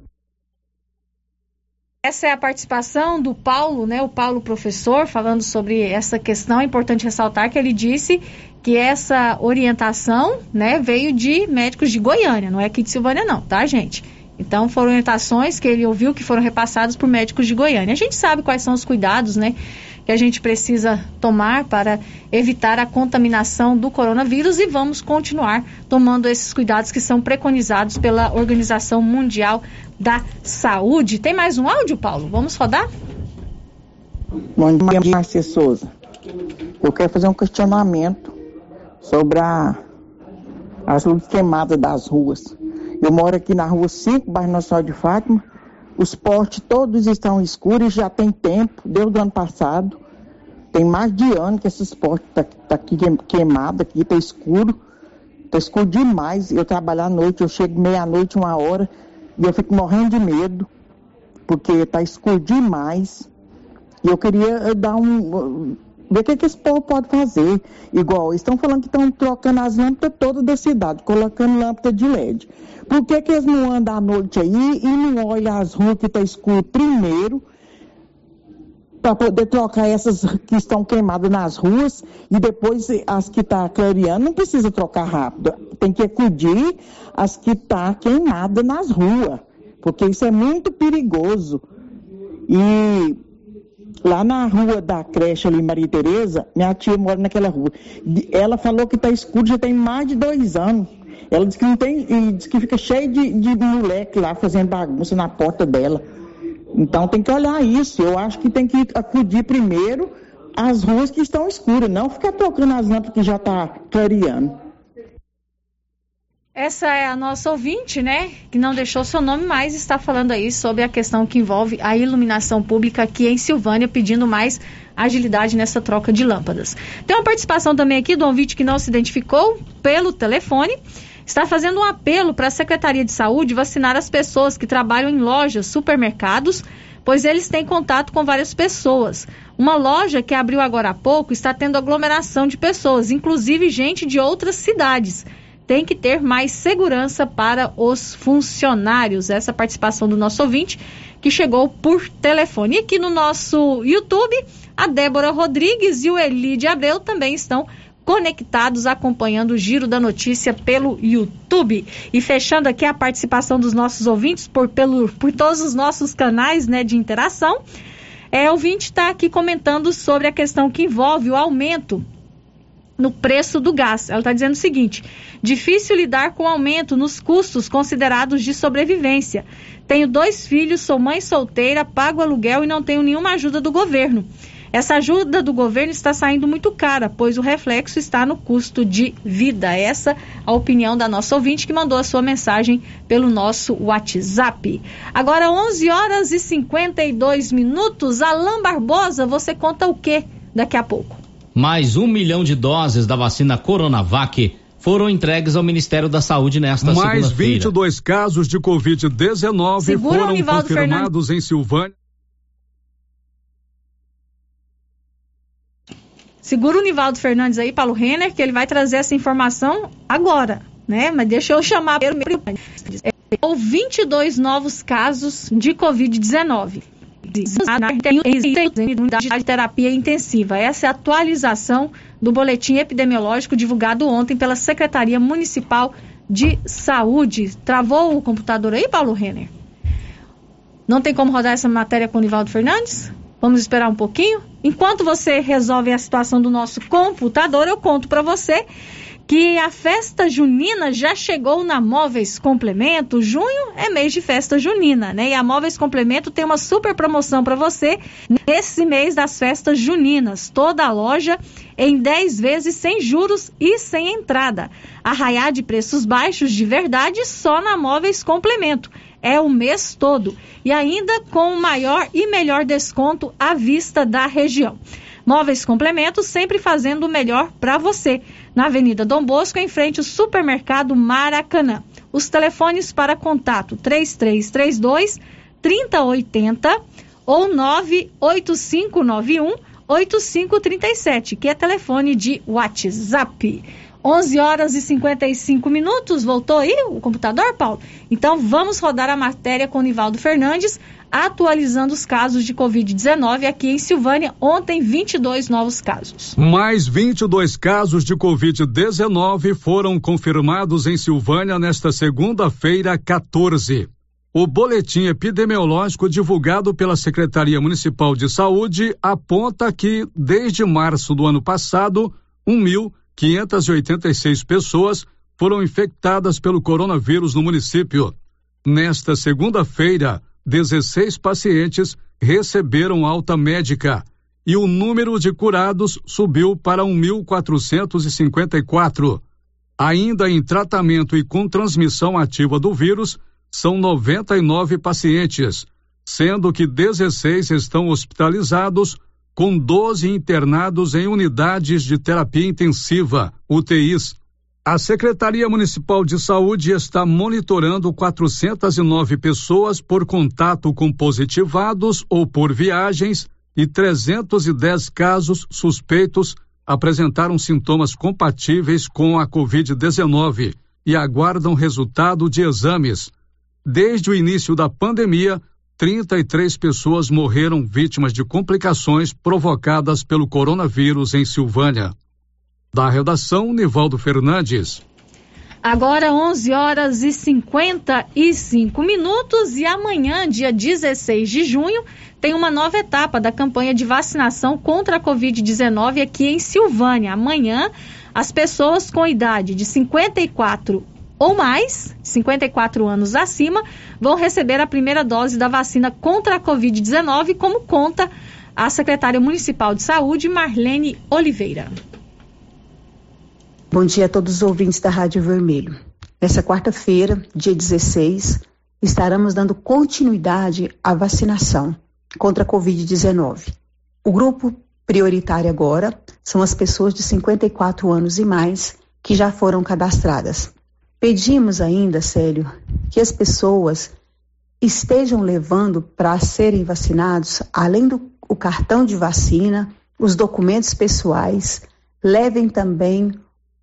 Essa é a participação do Paulo, né? O Paulo professor, falando sobre essa questão. É importante ressaltar que ele disse que essa orientação, né, veio de médicos de Goiânia, não é aqui de Silvânia, não, tá, gente? Então foram orientações que ele ouviu que foram repassadas por médicos de Goiânia. A gente sabe quais são os cuidados, né, que a gente precisa tomar para evitar a contaminação do coronavírus e vamos continuar tomando esses cuidados que são preconizados pela Organização Mundial da Saúde. Tem mais um áudio, Paulo? Vamos rodar? Bom dia, Márcia Souza. Eu quero fazer um questionamento sobre a, as luzes queimadas das ruas. Eu moro aqui na rua 5, bairro Nossa Senhora de Fátima. Os postes todos estão escuros, já tem tempo, desde o ano passado. Tem mais de ano que esses postes tá, tá aqui queimado, aqui tá escuro. Tá escuro demais. Eu trabalho à noite, eu chego meia-noite, uma hora, e eu fico morrendo de medo, porque tá escuro demais. E eu queria dar um. Ver o que, que esse povo pode fazer. Igual, estão falando que estão trocando as lâmpadas todas da cidade, colocando lâmpada de LED. Por que, que eles não andam à noite aí e não olham as ruas que estão tá escuras primeiro? para poder trocar essas que estão queimadas nas ruas e depois as que estão tá clareando, não precisa trocar rápido. Tem que acudir as que estão tá queimadas nas ruas, porque isso é muito perigoso. E lá na rua da creche ali, Maria Tereza, minha tia mora naquela rua. Ela falou que está escuro já tem mais de dois anos. Ela disse que não tem, e disse que fica cheio de, de moleque lá fazendo bagunça na porta dela. Então tem que olhar isso. Eu acho que tem que acudir primeiro as ruas que estão escuras, não ficar trocando as lâmpadas que já está clareando. Essa é a nossa ouvinte, né? Que não deixou seu nome, mas está falando aí sobre a questão que envolve a iluminação pública aqui em Silvânia, pedindo mais agilidade nessa troca de lâmpadas. Tem uma participação também aqui do ouvinte que não se identificou pelo telefone está fazendo um apelo para a Secretaria de Saúde vacinar as pessoas que trabalham em lojas, supermercados, pois eles têm contato com várias pessoas. Uma loja que abriu agora há pouco está tendo aglomeração de pessoas, inclusive gente de outras cidades. Tem que ter mais segurança para os funcionários. Essa participação do nosso ouvinte que chegou por telefone. E aqui no nosso YouTube, a Débora Rodrigues e o Elide Abreu também estão conectados acompanhando o giro da notícia pelo YouTube. E fechando aqui a participação dos nossos ouvintes por, pelo, por todos os nossos canais né, de interação. É, o ouvinte está aqui comentando sobre a questão que envolve o aumento no preço do gás. Ela está dizendo o seguinte: difícil lidar com o aumento nos custos considerados de sobrevivência. Tenho dois filhos, sou mãe solteira, pago aluguel e não tenho nenhuma ajuda do governo. Essa ajuda do governo está saindo muito cara, pois o reflexo está no custo de vida. Essa a opinião da nossa ouvinte que mandou a sua mensagem pelo nosso WhatsApp. Agora 11 horas e 52 minutos. Alain Barbosa, você conta o que daqui a pouco? Mais um milhão de doses da vacina Coronavac foram entregues ao Ministério da Saúde nesta Mais 22 casos de Covid-19 foram confirmados Fernandes. em Silvânia. Segura o Nivaldo Fernandes aí, Paulo Renner, que ele vai trazer essa informação agora, né? Mas deixa eu chamar primeiro. É, 22 novos casos de Covid-19. Tem unidade de terapia intensiva. Essa é a atualização do boletim epidemiológico divulgado ontem pela Secretaria Municipal de Saúde. Travou o computador aí, Paulo Renner? Não tem como rodar essa matéria com o Nivaldo Fernandes? Vamos esperar um pouquinho? Enquanto você resolve a situação do nosso computador, eu conto para você que a festa junina já chegou na Móveis Complemento. Junho é mês de festa junina, né? E a Móveis Complemento tem uma super promoção para você nesse mês das festas juninas. Toda a loja em 10 vezes sem juros e sem entrada. Arraiar de preços baixos de verdade só na Móveis Complemento é o mês todo e ainda com o maior e melhor desconto à vista da região. Móveis Complementos sempre fazendo o melhor para você. Na Avenida Dom Bosco, em frente ao Supermercado Maracanã. Os telefones para contato 3332 3080 ou 98591 8537, que é telefone de WhatsApp. 11 horas e 55 minutos. Voltou aí o computador, Paulo? Então vamos rodar a matéria com o Nivaldo Fernandes, atualizando os casos de Covid-19 aqui em Silvânia. Ontem, 22 novos casos. Mais 22 casos de Covid-19 foram confirmados em Silvânia nesta segunda-feira, 14. O boletim epidemiológico divulgado pela Secretaria Municipal de Saúde aponta que, desde março do ano passado, 1 mil 586 pessoas foram infectadas pelo coronavírus no município. Nesta segunda-feira, 16 pacientes receberam alta médica e o número de curados subiu para 1.454. Ainda em tratamento e com transmissão ativa do vírus, são 99 pacientes, sendo que 16 estão hospitalizados, com 12 internados em unidades de terapia intensiva, UTIs. A Secretaria Municipal de Saúde está monitorando 409 pessoas por contato com positivados ou por viagens e 310 casos suspeitos apresentaram sintomas compatíveis com a Covid-19 e aguardam resultado de exames. Desde o início da pandemia, 33 pessoas morreram vítimas de complicações provocadas pelo coronavírus em Silvânia. Da redação, Nivaldo Fernandes. Agora 11 horas e 55 minutos e amanhã, dia 16 de junho, tem uma nova etapa da campanha de vacinação contra a Covid-19 aqui em Silvânia. Amanhã, as pessoas com idade de 54 ou mais, 54 anos acima, vão receber a primeira dose da vacina contra a Covid-19, como conta a secretária municipal de saúde, Marlene Oliveira. Bom dia a todos os ouvintes da Rádio Vermelho. Nessa quarta-feira, dia 16, estaremos dando continuidade à vacinação contra a Covid-19. O grupo prioritário agora são as pessoas de 54 anos e mais que já foram cadastradas. Pedimos ainda, Célio, que as pessoas estejam levando para serem vacinados, além do cartão de vacina, os documentos pessoais, levem também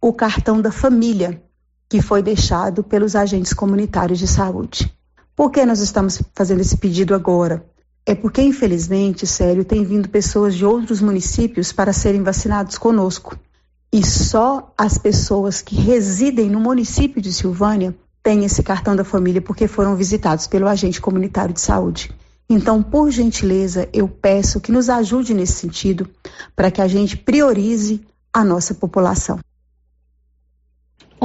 o cartão da família que foi deixado pelos agentes comunitários de saúde. Por que nós estamos fazendo esse pedido agora? É porque, infelizmente, sério, tem vindo pessoas de outros municípios para serem vacinados conosco e só as pessoas que residem no município de Silvânia têm esse cartão da família porque foram visitados pelo agente comunitário de saúde. Então, por gentileza, eu peço que nos ajude nesse sentido para que a gente priorize a nossa população.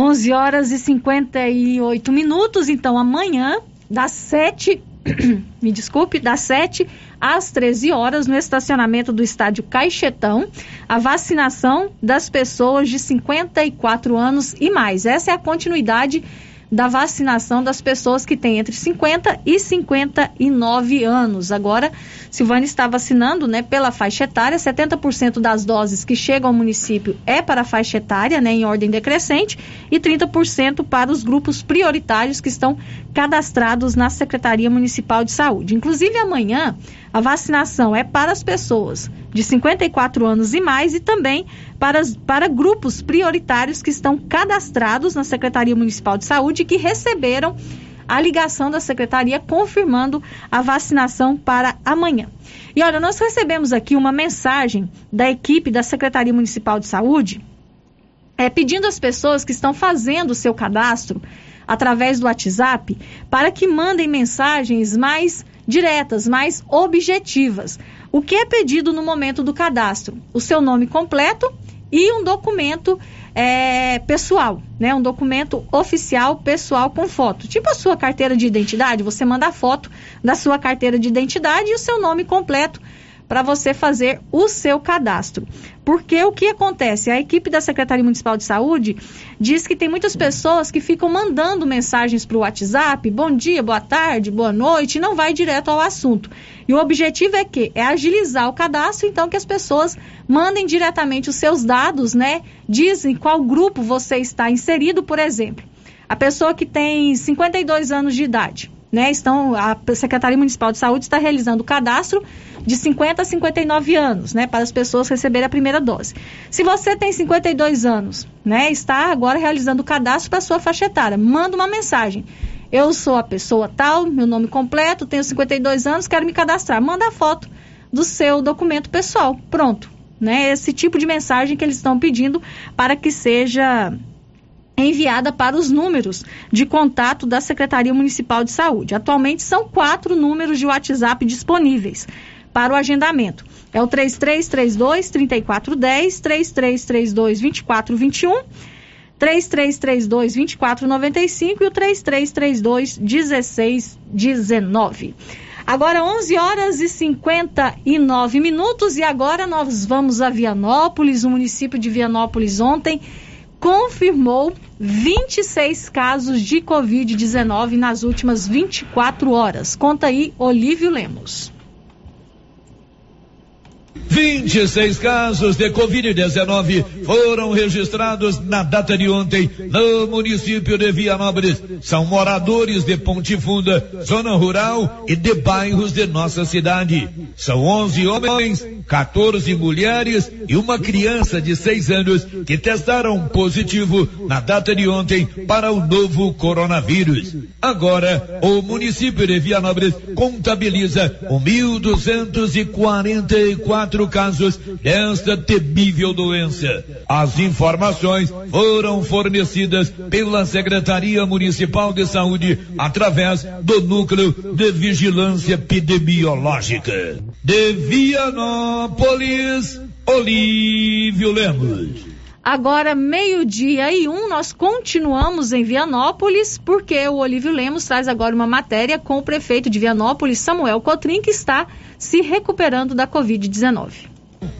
11 horas e 58 minutos, então amanhã, das 7 me desculpe, das 7 às 13 horas, no estacionamento do estádio Caixetão, a vacinação das pessoas de 54 anos e mais. Essa é a continuidade da vacinação das pessoas que têm entre 50 e 59 anos. Agora, Silvânia está vacinando né, pela faixa etária, 70% das doses que chegam ao município é para a faixa etária, né, em ordem decrescente, e 30% para os grupos prioritários que estão cadastrados na Secretaria Municipal de Saúde. Inclusive, amanhã, a vacinação é para as pessoas de 54 anos e mais e também para, para grupos prioritários que estão cadastrados na Secretaria Municipal de Saúde e que receberam a ligação da secretaria confirmando a vacinação para amanhã. E olha, nós recebemos aqui uma mensagem da equipe da Secretaria Municipal de Saúde é, pedindo às pessoas que estão fazendo o seu cadastro através do WhatsApp para que mandem mensagens mais diretas, mais objetivas. O que é pedido no momento do cadastro? O seu nome completo e um documento é, pessoal, né? Um documento oficial pessoal com foto. Tipo a sua carteira de identidade, você manda a foto da sua carteira de identidade e o seu nome completo para você fazer o seu cadastro. Porque o que acontece? A equipe da Secretaria Municipal de Saúde diz que tem muitas pessoas que ficam mandando mensagens para o WhatsApp, bom dia, boa tarde, boa noite, e não vai direto ao assunto. E o objetivo é que é agilizar o cadastro, então que as pessoas mandem diretamente os seus dados, né? Dizem qual grupo você está inserido, por exemplo. A pessoa que tem 52 anos de idade, né? Estão a Secretaria Municipal de Saúde está realizando o cadastro de 50 a 59 anos, né, para as pessoas receberem a primeira dose. Se você tem 52 anos, né, está agora realizando o cadastro para a sua faixa etária, manda uma mensagem. Eu sou a pessoa tal, meu nome completo, tenho 52 anos, quero me cadastrar. Manda a foto do seu documento pessoal. Pronto. Né? Esse tipo de mensagem que eles estão pedindo para que seja enviada para os números de contato da Secretaria Municipal de Saúde. Atualmente são quatro números de WhatsApp disponíveis para o agendamento. É o 3332 3410, 3332 2421, 3332 2495 e o 3332 1619. Agora 11 horas e 59 minutos e agora nós vamos a Vianópolis, o município de Vianópolis ontem confirmou 26 casos de Covid-19 nas últimas 24 horas. Conta aí, Olívio Lemos. 26 casos de Covid-19 foram registrados na data de ontem no município de Vianópolis. São moradores de Ponte Funda, zona rural e de bairros de nossa cidade. São 11 homens, 14 mulheres e uma criança de 6 anos que testaram positivo na data de ontem para o novo coronavírus. Agora, o município de Vianópolis contabiliza 1.244 quatro casos desta temível doença. As informações foram fornecidas pela Secretaria Municipal de Saúde através do Núcleo de Vigilância Epidemiológica. De Vianópolis, Olívio Lemos. Agora, meio-dia e um, nós continuamos em Vianópolis, porque o Olívio Lemos traz agora uma matéria com o prefeito de Vianópolis, Samuel Cotrim, que está se recuperando da Covid-19.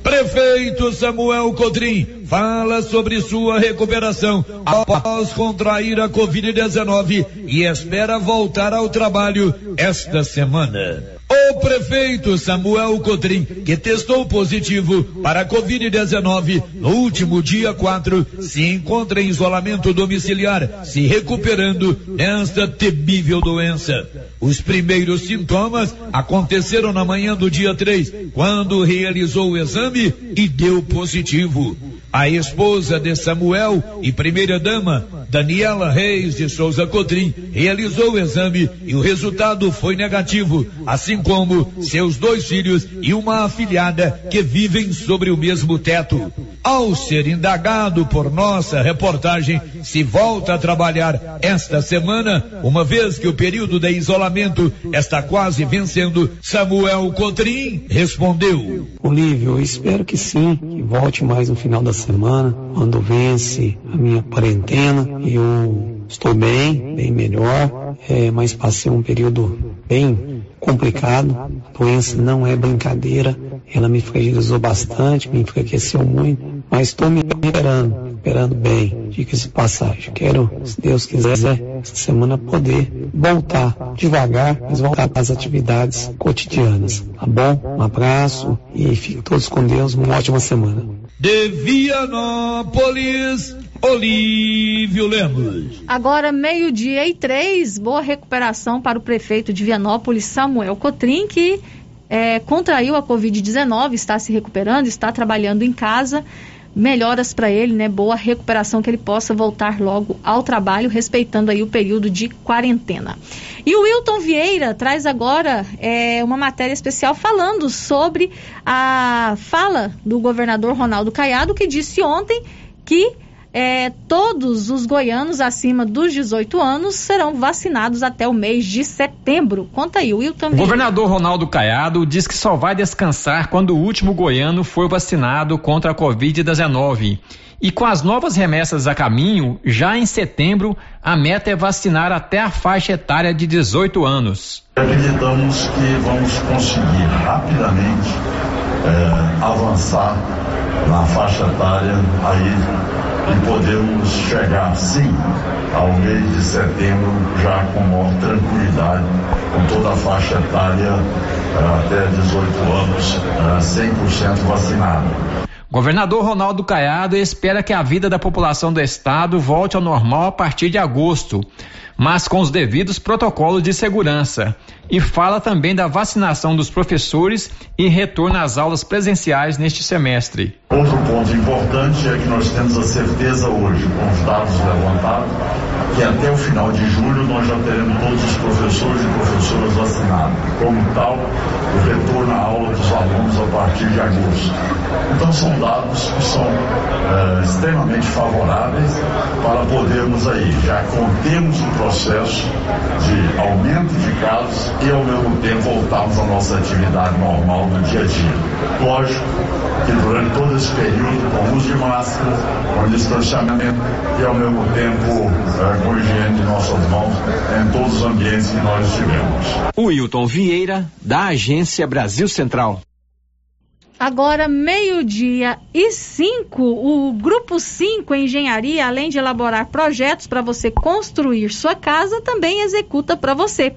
Prefeito Samuel Cotrim fala sobre sua recuperação após contrair a Covid-19 e espera voltar ao trabalho esta semana. O prefeito Samuel Cotrim, que testou positivo para a Covid-19 no último dia 4, se encontra em isolamento domiciliar, se recuperando desta temível doença. Os primeiros sintomas aconteceram na manhã do dia 3, quando realizou o exame e deu positivo. A esposa de Samuel e primeira-dama, Daniela Reis de Souza Cotrim, realizou o exame e o resultado foi negativo, assim como seus dois filhos e uma afilhada que vivem sobre o mesmo teto. Ao ser indagado por nossa reportagem se volta a trabalhar esta semana, uma vez que o período de isolamento está quase vencendo, Samuel Cotrim respondeu: Olívio, eu espero que sim, que volte mais no final da semana, quando vence a minha quarentena. Eu estou bem, bem melhor, é, mas passei um período bem complicado. A doença não é brincadeira, ela me fragilizou bastante, me enfraqueceu muito, mas estou me recuperando, recuperando bem. Diga-se passagem. Quero, se Deus quiser, essa semana poder voltar devagar, mas voltar às atividades cotidianas. Tá bom? Um abraço e fiquem todos com Deus. Uma ótima semana. De Vianópolis, Olívio Lemos. Agora, meio-dia e três, boa recuperação para o prefeito de Vianópolis, Samuel Cotrim, que é, contraiu a Covid-19, está se recuperando, está trabalhando em casa. Melhoras para ele, né? Boa recuperação, que ele possa voltar logo ao trabalho, respeitando aí o período de quarentena. E o Wilton Vieira traz agora é, uma matéria especial falando sobre a fala do governador Ronaldo Caiado, que disse ontem que é, todos os goianos acima dos 18 anos serão vacinados até o mês de setembro. Conta aí, Wilton. O governador Ronaldo Caiado diz que só vai descansar quando o último goiano for vacinado contra a Covid-19. E com as novas remessas a caminho, já em setembro, a meta é vacinar até a faixa etária de 18 anos. Acreditamos que vamos conseguir rapidamente é, avançar na faixa etária aí e podemos chegar, sim, ao mês de setembro já com maior tranquilidade, com toda a faixa etária eh, até 18 anos, 100% eh, vacinada. Governador Ronaldo Caiado espera que a vida da população do estado volte ao normal a partir de agosto mas com os devidos protocolos de segurança. E fala também da vacinação dos professores e retorno às aulas presenciais neste semestre. Outro ponto importante é que nós temos a certeza hoje, com os dados levantados, que até o final de julho nós já teremos todos os professores e professoras vacinados. Como tal, o retorno à aula dos alunos a partir de agosto. Então são dados que são é, extremamente favoráveis para podermos aí já contemos o processo de aumento de casos e ao mesmo tempo voltarmos à nossa atividade normal do dia a dia. Lógico que durante todo esse período, com uso de máscara, com distanciamento e ao mesmo tempo é, com higiene de nossas mãos em todos os ambientes que nós estivemos. Wilton Vieira, da Agência Brasil Central. Agora, meio-dia e cinco, o Grupo 5 Engenharia, além de elaborar projetos para você construir sua casa, também executa para você.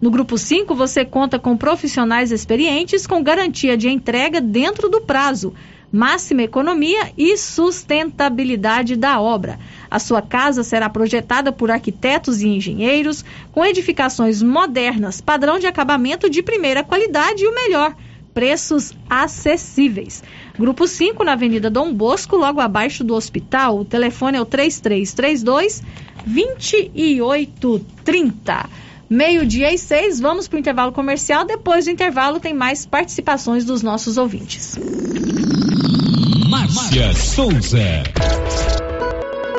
No Grupo 5, você conta com profissionais experientes com garantia de entrega dentro do prazo, máxima economia e sustentabilidade da obra. A sua casa será projetada por arquitetos e engenheiros, com edificações modernas, padrão de acabamento de primeira qualidade e o melhor preços acessíveis. Grupo 5, na Avenida Dom Bosco, logo abaixo do hospital. O telefone é o 3332 2830. Meio-dia e seis, vamos para o intervalo comercial. Depois do intervalo, tem mais participações dos nossos ouvintes. Márcia Souza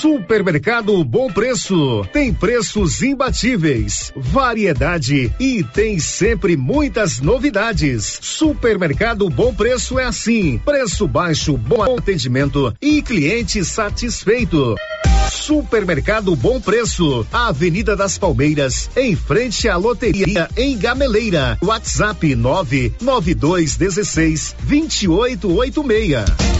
Supermercado Bom Preço. Tem preços imbatíveis, variedade e tem sempre muitas novidades. Supermercado Bom Preço é assim: preço baixo, bom atendimento e cliente satisfeito. Supermercado Bom Preço, Avenida das Palmeiras, em frente à loteria em Gameleira. WhatsApp 99216 2886.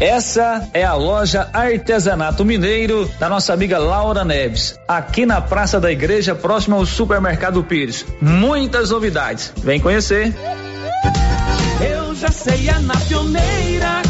Essa é a loja Artesanato Mineiro da nossa amiga Laura Neves, aqui na Praça da Igreja, próximo ao Supermercado Pires. Muitas novidades. Vem conhecer. Eu já sei, na pioneira.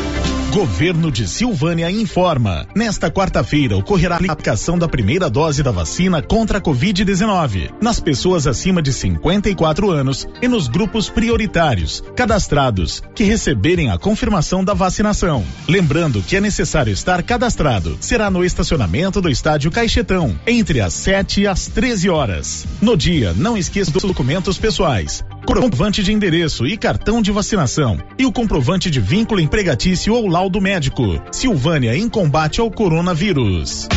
Governo de Silvânia informa. Nesta quarta-feira ocorrerá a aplicação da primeira dose da vacina contra a Covid-19 nas pessoas acima de 54 anos e nos grupos prioritários cadastrados que receberem a confirmação da vacinação. Lembrando que é necessário estar cadastrado. Será no estacionamento do estádio Caixetão entre as 7 e as 13 horas. No dia, não esqueça dos documentos pessoais comprovante de endereço e cartão de vacinação e o comprovante de vínculo empregatício ou laudo médico. Silvânia em combate ao coronavírus.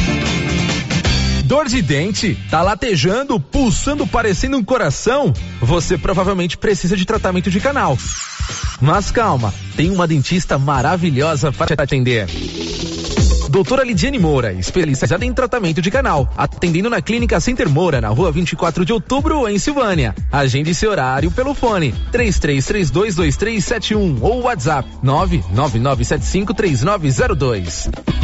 Dor de dente? Tá latejando, pulsando, parecendo um coração? Você provavelmente precisa de tratamento de canal. Mas calma, tem uma dentista maravilhosa para te atender. Doutora Lidiane Moura, especializada em tratamento de canal, atendendo na Clínica Center Moura, na rua 24 de outubro, em Silvânia. Agende seu horário pelo fone 33322371 ou WhatsApp 999753902.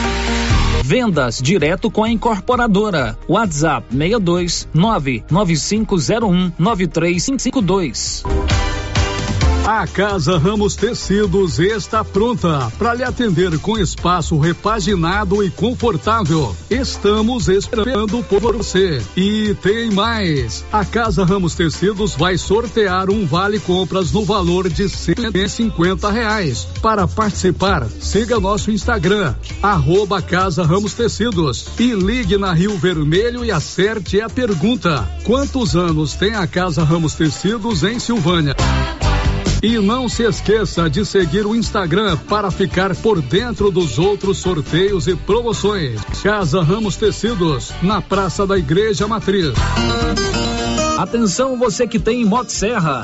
Vendas direto com a incorporadora. WhatsApp 62 99501 9352. A Casa Ramos Tecidos está pronta para lhe atender com espaço repaginado e confortável. Estamos esperando por você. E tem mais. A Casa Ramos Tecidos vai sortear um vale compras no valor de 150 reais. Para participar, siga nosso Instagram, arroba Casa Ramos Tecidos e ligue na Rio Vermelho e acerte a pergunta: quantos anos tem a Casa Ramos Tecidos em Silvânia? E não se esqueça de seguir o Instagram para ficar por dentro dos outros sorteios e promoções. Casa Ramos Tecidos, na Praça da Igreja Matriz. Atenção você que tem Motosserra.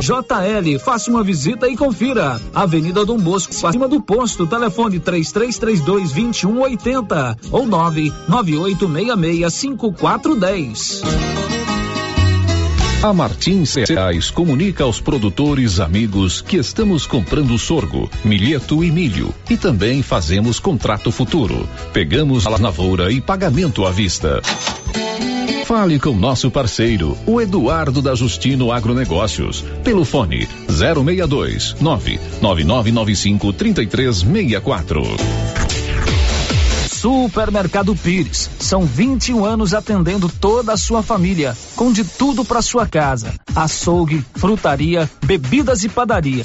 JL, faça uma visita e confira. Avenida Dom Bosco, acima do posto, telefone 3332 2180 ou 99866 5410. A Martins Cereais comunica aos produtores amigos que estamos comprando sorgo, milheto e milho e também fazemos contrato futuro. Pegamos a lavoura e pagamento à vista. Fale com nosso parceiro, o Eduardo da Justino Agronegócios, pelo fone 062 99995 3364. Supermercado Pires. São 21 anos atendendo toda a sua família, com de tudo para sua casa: açougue, frutaria, bebidas e padaria.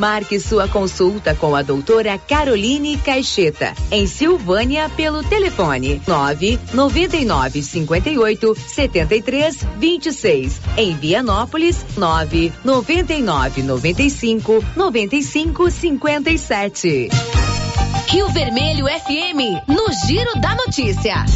Marque sua consulta com a doutora Caroline Caixeta, em Silvânia, pelo telefone 9 99 58 73 26. Em Vianópolis, 9 99 95 95 57. Rio Vermelho FM, no Giro da Notícia.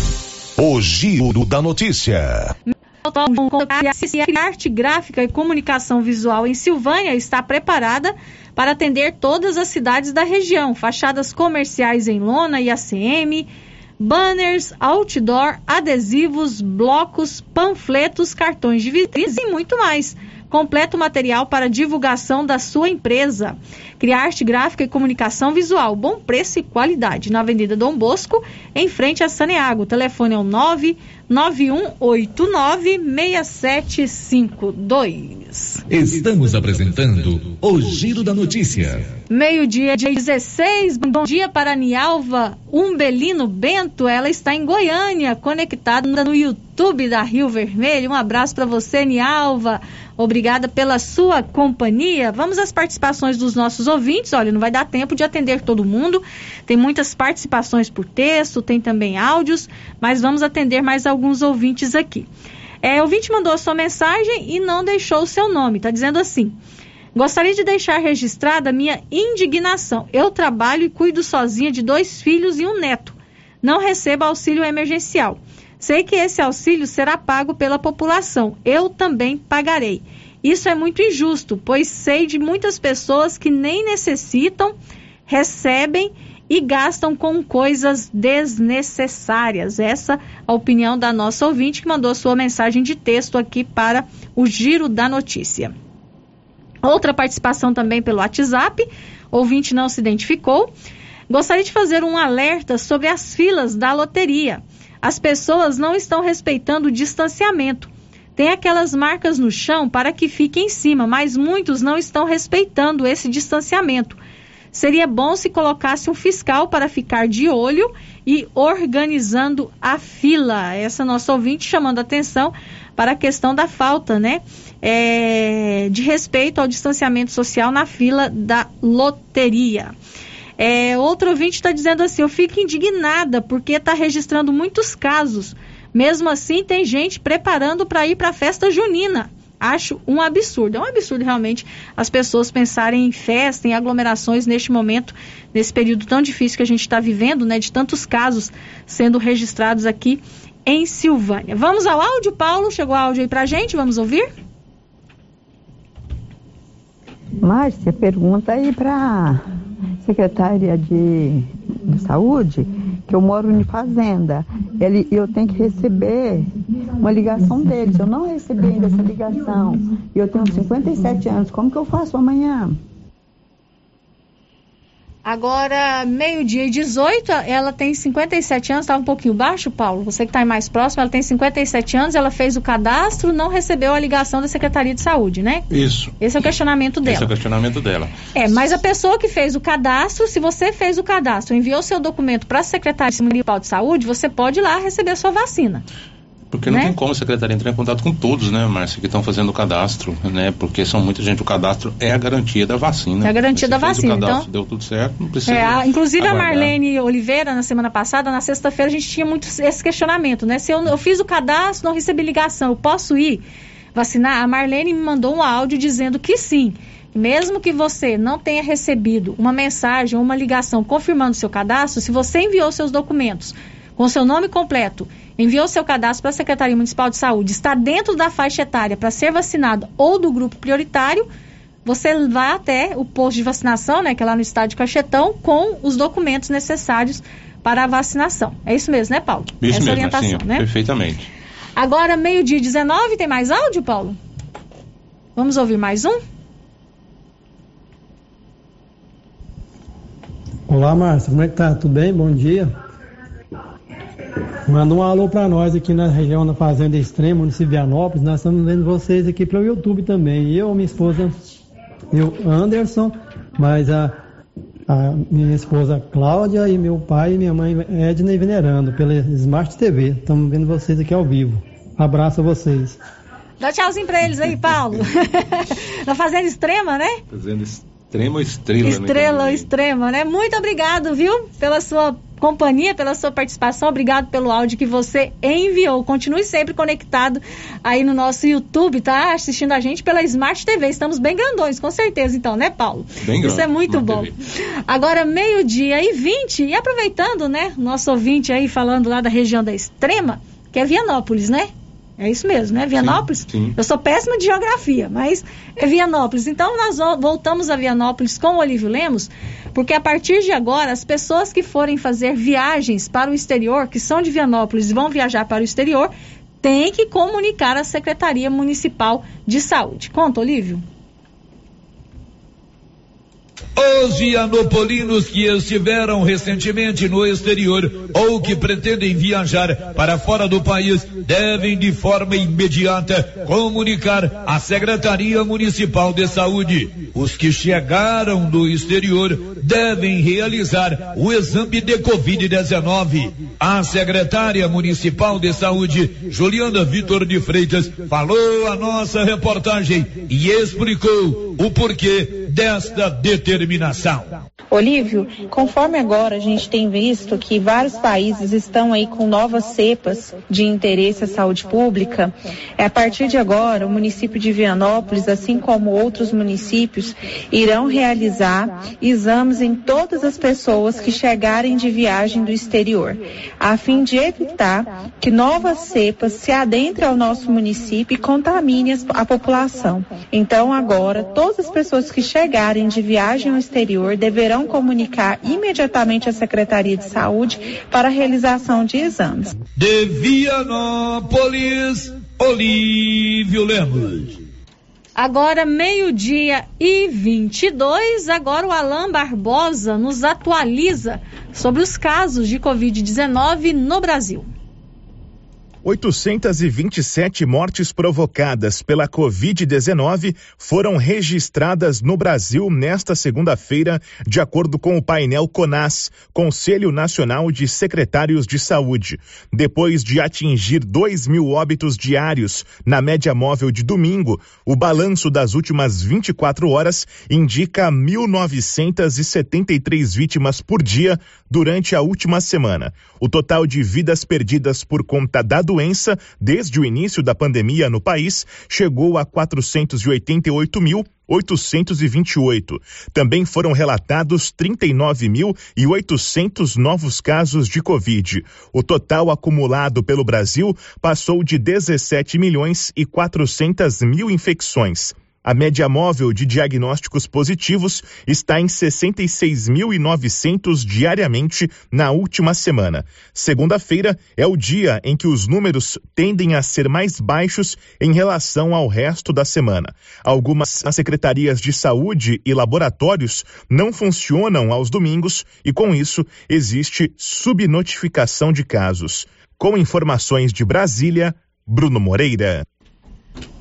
O Giro da Notícia. A arte gráfica e comunicação visual em Silvânia está preparada para atender todas as cidades da região. Fachadas comerciais em lona e ACM, banners, outdoor, adesivos, blocos, panfletos, cartões de visitas e muito mais completo material para divulgação da sua empresa. Criar arte gráfica e comunicação visual, bom preço e qualidade. Na Avenida Dom Bosco, em frente a Saneago. O telefone é o 9189 6752. 991896752. Estamos apresentando o Giro da Notícia. Meio-dia, dia 16. Bom dia para Nialva Umbelino Bento. Ela está em Goiânia, conectada no YouTube da Rio Vermelho. Um abraço para você, Nialva. Obrigada pela sua companhia. Vamos às participações dos nossos ouvintes. Olha, não vai dar tempo de atender todo mundo. Tem muitas participações por texto, tem também áudios, mas vamos atender mais alguns ouvintes aqui. É, o ouvinte mandou a sua mensagem e não deixou o seu nome. Está dizendo assim: Gostaria de deixar registrada minha indignação. Eu trabalho e cuido sozinha de dois filhos e um neto. Não recebo auxílio emergencial. Sei que esse auxílio será pago pela população. Eu também pagarei. Isso é muito injusto, pois sei de muitas pessoas que nem necessitam, recebem e gastam com coisas desnecessárias. Essa é a opinião da nossa ouvinte que mandou sua mensagem de texto aqui para o Giro da Notícia. Outra participação também pelo WhatsApp, ouvinte não se identificou. Gostaria de fazer um alerta sobre as filas da loteria as pessoas não estão respeitando o distanciamento. Tem aquelas marcas no chão para que fique em cima, mas muitos não estão respeitando esse distanciamento. Seria bom se colocasse um fiscal para ficar de olho e organizando a fila. Essa nossa ouvinte chamando atenção para a questão da falta, né? É, de respeito ao distanciamento social na fila da loteria. É, outro ouvinte está dizendo assim: eu fico indignada porque está registrando muitos casos. Mesmo assim, tem gente preparando para ir para a festa junina. Acho um absurdo. É um absurdo realmente as pessoas pensarem em festa, em aglomerações neste momento, nesse período tão difícil que a gente está vivendo, né? De tantos casos sendo registrados aqui em Silvânia. Vamos ao áudio, Paulo. Chegou áudio aí a gente, vamos ouvir? Márcia, pergunta aí para secretária de, de saúde que eu moro em fazenda. Ele, eu tenho que receber uma ligação deles. Eu não recebi ainda essa ligação. E eu tenho 57 anos. Como que eu faço amanhã? Agora, meio-dia e 18, ela tem 57 anos, estava um pouquinho baixo, Paulo. Você que está mais próximo, ela tem 57 anos, ela fez o cadastro, não recebeu a ligação da Secretaria de Saúde, né? Isso. Esse é o questionamento dela. Esse é o questionamento dela. É, mas a pessoa que fez o cadastro, se você fez o cadastro, enviou seu documento para a Secretaria Municipal de Saúde, você pode ir lá receber a sua vacina. Porque não né? tem como a secretaria entrar em contato com todos, né, Márcia, que estão fazendo o cadastro, né? Porque são muita gente. O cadastro é a garantia da vacina. É a garantia da vacina. O cadastro, então, deu tudo certo, não precisa. É, a, inclusive aguardar. a Marlene Oliveira, na semana passada, na sexta-feira, a gente tinha muito esse questionamento, né? Se eu, eu fiz o cadastro, não recebi ligação, eu posso ir vacinar? A Marlene me mandou um áudio dizendo que sim. Mesmo que você não tenha recebido uma mensagem ou uma ligação confirmando seu cadastro, se você enviou seus documentos com seu nome completo enviou seu cadastro para a Secretaria Municipal de Saúde, está dentro da faixa etária para ser vacinado ou do grupo prioritário, você vai até o posto de vacinação, né, que é lá no estádio Cachetão, com os documentos necessários para a vacinação. É isso mesmo, né, Paulo? Isso Essa mesmo, orientação, sim, né? perfeitamente. Agora, meio-dia 19, tem mais áudio, Paulo? Vamos ouvir mais um? Olá, Márcia, como é que tá? Tudo bem? Bom dia. Manda um alô para nós aqui na região da Fazenda Extrema, município de Vianópolis. Nós estamos vendo vocês aqui pelo YouTube também. Eu, minha esposa, eu, Anderson, mas a, a minha esposa Cláudia e meu pai e minha mãe Edna e Venerando pela Smart TV. Estamos vendo vocês aqui ao vivo. Abraço a vocês. Dá tchauzinho para eles aí, Paulo. na Fazenda Extrema, né? Fazenda Extrema ou Estrela? Estrela ou Extrema, né? Muito obrigado, viu, pela sua companhia, pela sua participação. Obrigado pelo áudio que você enviou. Continue sempre conectado aí no nosso YouTube, tá? Assistindo a gente pela Smart TV. Estamos bem grandões, com certeza, então, né, Paulo? Bem grande. Isso é muito bom. TV. Agora, meio-dia e 20, e aproveitando, né, nosso ouvinte aí falando lá da região da Extrema, que é Vianópolis, né? É isso mesmo, né? Vianópolis? Sim, sim. Eu sou péssima de geografia, mas é Vianópolis. Então nós vo- voltamos a Vianópolis com o Olívio Lemos, porque a partir de agora, as pessoas que forem fazer viagens para o exterior, que são de Vianópolis e vão viajar para o exterior, têm que comunicar à Secretaria Municipal de Saúde. Conta, Olívio. Os vianopolinos que estiveram recentemente no exterior ou que pretendem viajar para fora do país devem de forma imediata comunicar à Secretaria Municipal de Saúde. Os que chegaram do exterior devem realizar o exame de Covid-19. A secretária municipal de saúde, Juliana Vitor de Freitas, falou a nossa reportagem e explicou o porquê desta determinação. Olívio, conforme agora a gente tem visto que vários países estão aí com novas cepas de interesse à saúde pública, é a partir de agora o município de Vianópolis, assim como outros municípios, irão realizar exames em todas as pessoas que chegarem de viagem do exterior, a fim de evitar que novas cepas se adentrem ao nosso município e contaminem a população. Então agora todas as pessoas que chegarem de viagem ao exterior deverão comunicar imediatamente à Secretaria de Saúde para a realização de exames. De Vianópolis, Olívio Lemos. Agora, meio-dia e 22, agora o Alain Barbosa nos atualiza sobre os casos de Covid-19 no Brasil. 827 mortes provocadas pela Covid-19 foram registradas no Brasil nesta segunda-feira, de acordo com o painel CONAS, Conselho Nacional de Secretários de Saúde. Depois de atingir 2 mil óbitos diários na média móvel de domingo, o balanço das últimas 24 horas indica 1.973 vítimas por dia durante a última semana. O total de vidas perdidas por conta da doença desde o início da pandemia no país chegou a 488.828. Também foram relatados 39.800 novos casos de Covid. O total acumulado pelo Brasil passou de 17 milhões e 400 mil infecções. A média móvel de diagnósticos positivos está em 66.900 diariamente na última semana. Segunda-feira é o dia em que os números tendem a ser mais baixos em relação ao resto da semana. Algumas secretarias de saúde e laboratórios não funcionam aos domingos e, com isso, existe subnotificação de casos. Com informações de Brasília, Bruno Moreira.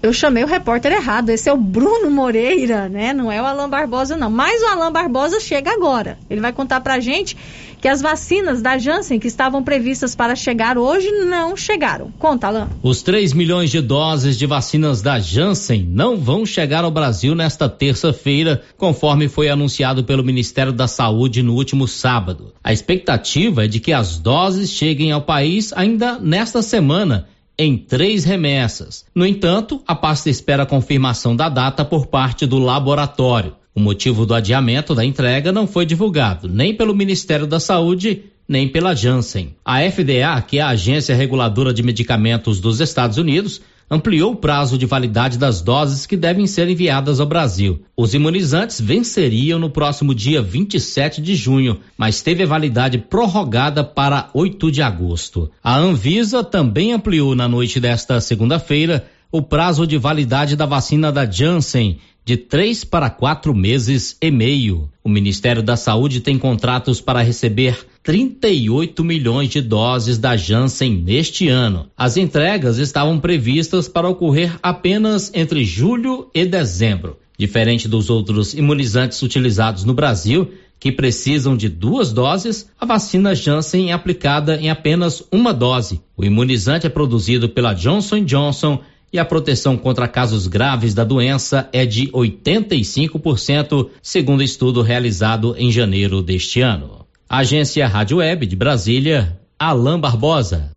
Eu chamei o repórter errado. Esse é o Bruno Moreira, né? Não é o Alain Barbosa, não. Mas o Alain Barbosa chega agora. Ele vai contar pra gente que as vacinas da Janssen que estavam previstas para chegar hoje não chegaram. Conta, Alain. Os 3 milhões de doses de vacinas da Janssen não vão chegar ao Brasil nesta terça-feira, conforme foi anunciado pelo Ministério da Saúde no último sábado. A expectativa é de que as doses cheguem ao país ainda nesta semana em três remessas. No entanto, a pasta espera a confirmação da data por parte do laboratório. O motivo do adiamento da entrega não foi divulgado nem pelo Ministério da Saúde nem pela Janssen. A FDA, que é a agência reguladora de medicamentos dos Estados Unidos, ampliou o prazo de validade das doses que devem ser enviadas ao Brasil. Os imunizantes venceriam no próximo dia 27 de junho, mas teve a validade prorrogada para 8 de agosto. A Anvisa também ampliou na noite desta segunda-feira o prazo de validade da vacina da Janssen de três para quatro meses e meio. O Ministério da Saúde tem contratos para receber 38 milhões de doses da Janssen neste ano. As entregas estavam previstas para ocorrer apenas entre julho e dezembro. Diferente dos outros imunizantes utilizados no Brasil, que precisam de duas doses, a vacina Janssen é aplicada em apenas uma dose. O imunizante é produzido pela Johnson Johnson e a proteção contra casos graves da doença é de 85%, segundo estudo realizado em janeiro deste ano. Agência Rádio Web de Brasília, Alain Barbosa.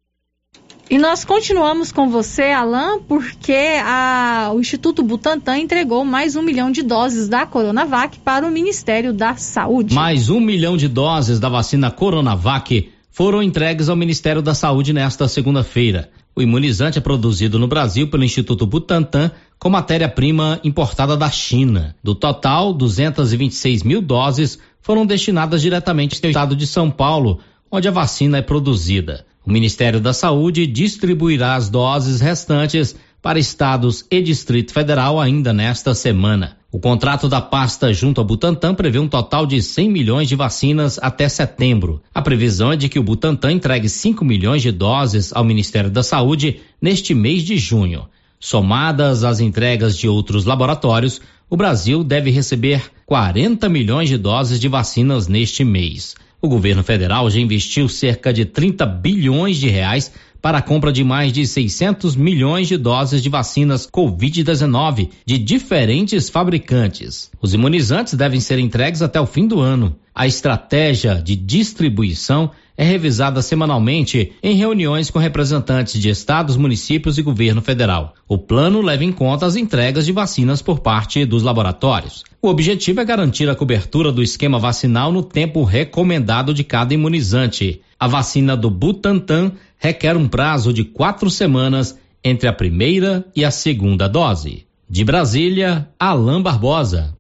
E nós continuamos com você, Alain, porque a- o Instituto Butantan entregou mais um milhão de doses da Coronavac para o Ministério da Saúde. Mais um milhão de doses da vacina Coronavac foram entregues ao Ministério da Saúde nesta segunda-feira. O imunizante é produzido no Brasil pelo Instituto Butantan com matéria-prima importada da China. Do total, 226 mil doses foram destinadas diretamente ao estado de São Paulo, onde a vacina é produzida. O Ministério da Saúde distribuirá as doses restantes para estados e Distrito Federal ainda nesta semana. O contrato da pasta junto ao Butantan prevê um total de 100 milhões de vacinas até setembro. A previsão é de que o Butantan entregue 5 milhões de doses ao Ministério da Saúde neste mês de junho. Somadas às entregas de outros laboratórios, o Brasil deve receber 40 milhões de doses de vacinas neste mês. O governo federal já investiu cerca de 30 bilhões de reais para a compra de mais de 600 milhões de doses de vacinas Covid-19 de diferentes fabricantes. Os imunizantes devem ser entregues até o fim do ano. A estratégia de distribuição é revisada semanalmente em reuniões com representantes de estados, municípios e governo federal. O plano leva em conta as entregas de vacinas por parte dos laboratórios. O objetivo é garantir a cobertura do esquema vacinal no tempo recomendado de cada imunizante. A vacina do Butantan requer um prazo de quatro semanas entre a primeira e a segunda dose. De Brasília, Alain Barbosa.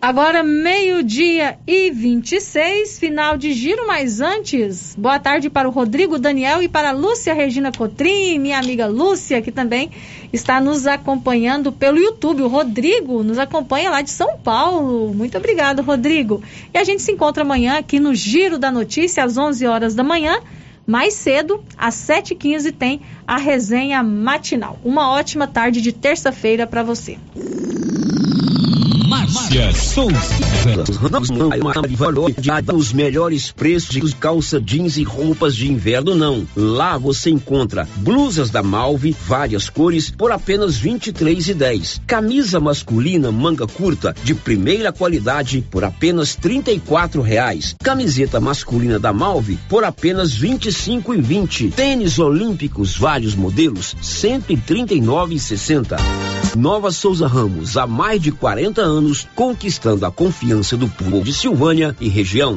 Agora, meio-dia e 26, final de giro, mas antes, boa tarde para o Rodrigo Daniel e para a Lúcia Regina Cotrim, minha amiga Lúcia, que também está nos acompanhando pelo YouTube. O Rodrigo nos acompanha lá de São Paulo. Muito obrigado, Rodrigo. E a gente se encontra amanhã aqui no Giro da Notícia, às 11 horas da manhã. Mais cedo, às 7h15, tem a resenha matinal. Uma ótima tarde de terça-feira para você. Márcia Souza. Os melhores preços de calça jeans e roupas de inverno não. Lá você encontra blusas da Malve, várias cores, por apenas R$ 23,10. Camisa masculina manga curta de primeira qualidade por apenas R$ 34,00. Camiseta masculina da Malve por apenas R$ 25,20. Tênis olímpicos vários modelos R$ 139,60. Nova Souza Ramos, há mais de 40 anos, conquistando a confiança do povo de Silvânia e região.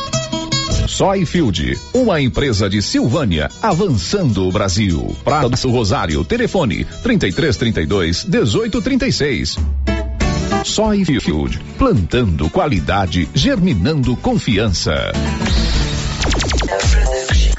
Soyfield, uma empresa de Silvânia, avançando o Brasil. Prado do Rosário, telefone 3332 1836. Soyfield, plantando qualidade, germinando confiança.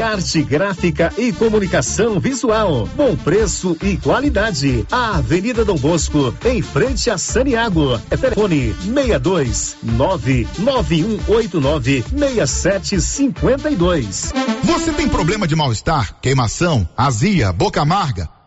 Criarte Gráfica e Comunicação Visual. Bom preço e qualidade. A Avenida Dom Bosco, em frente a Saniago. É telefone 62 99189 6752. Você tem problema de mal-estar, queimação, azia, boca amarga?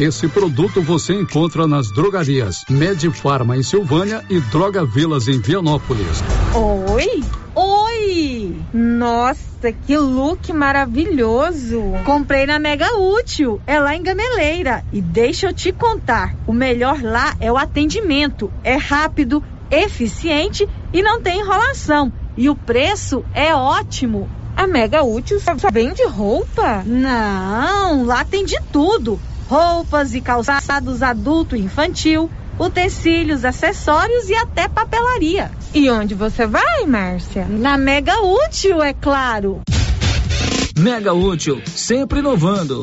Esse produto você encontra nas drogarias Medifarma em Silvânia e Droga Vilas em Vianópolis. Oi? Oi! Nossa, que look maravilhoso! Comprei na Mega Útil, é lá em Gameleira. E deixa eu te contar, o melhor lá é o atendimento. É rápido, eficiente e não tem enrolação. E o preço é ótimo. A Mega Útil só vende roupa? Não, lá tem de tudo roupas e calçados adulto e infantil, utensílios, acessórios e até papelaria. E onde você vai, Márcia? Na Mega Útil, é claro. Mega Útil, sempre inovando.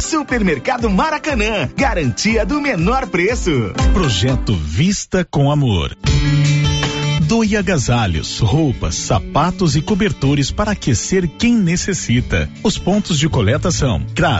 Supermercado Maracanã, garantia do menor preço. Projeto Vista com Amor. Doe agasalhos, roupas, sapatos e cobertores para aquecer quem necessita. Os pontos de coleta são CRAS,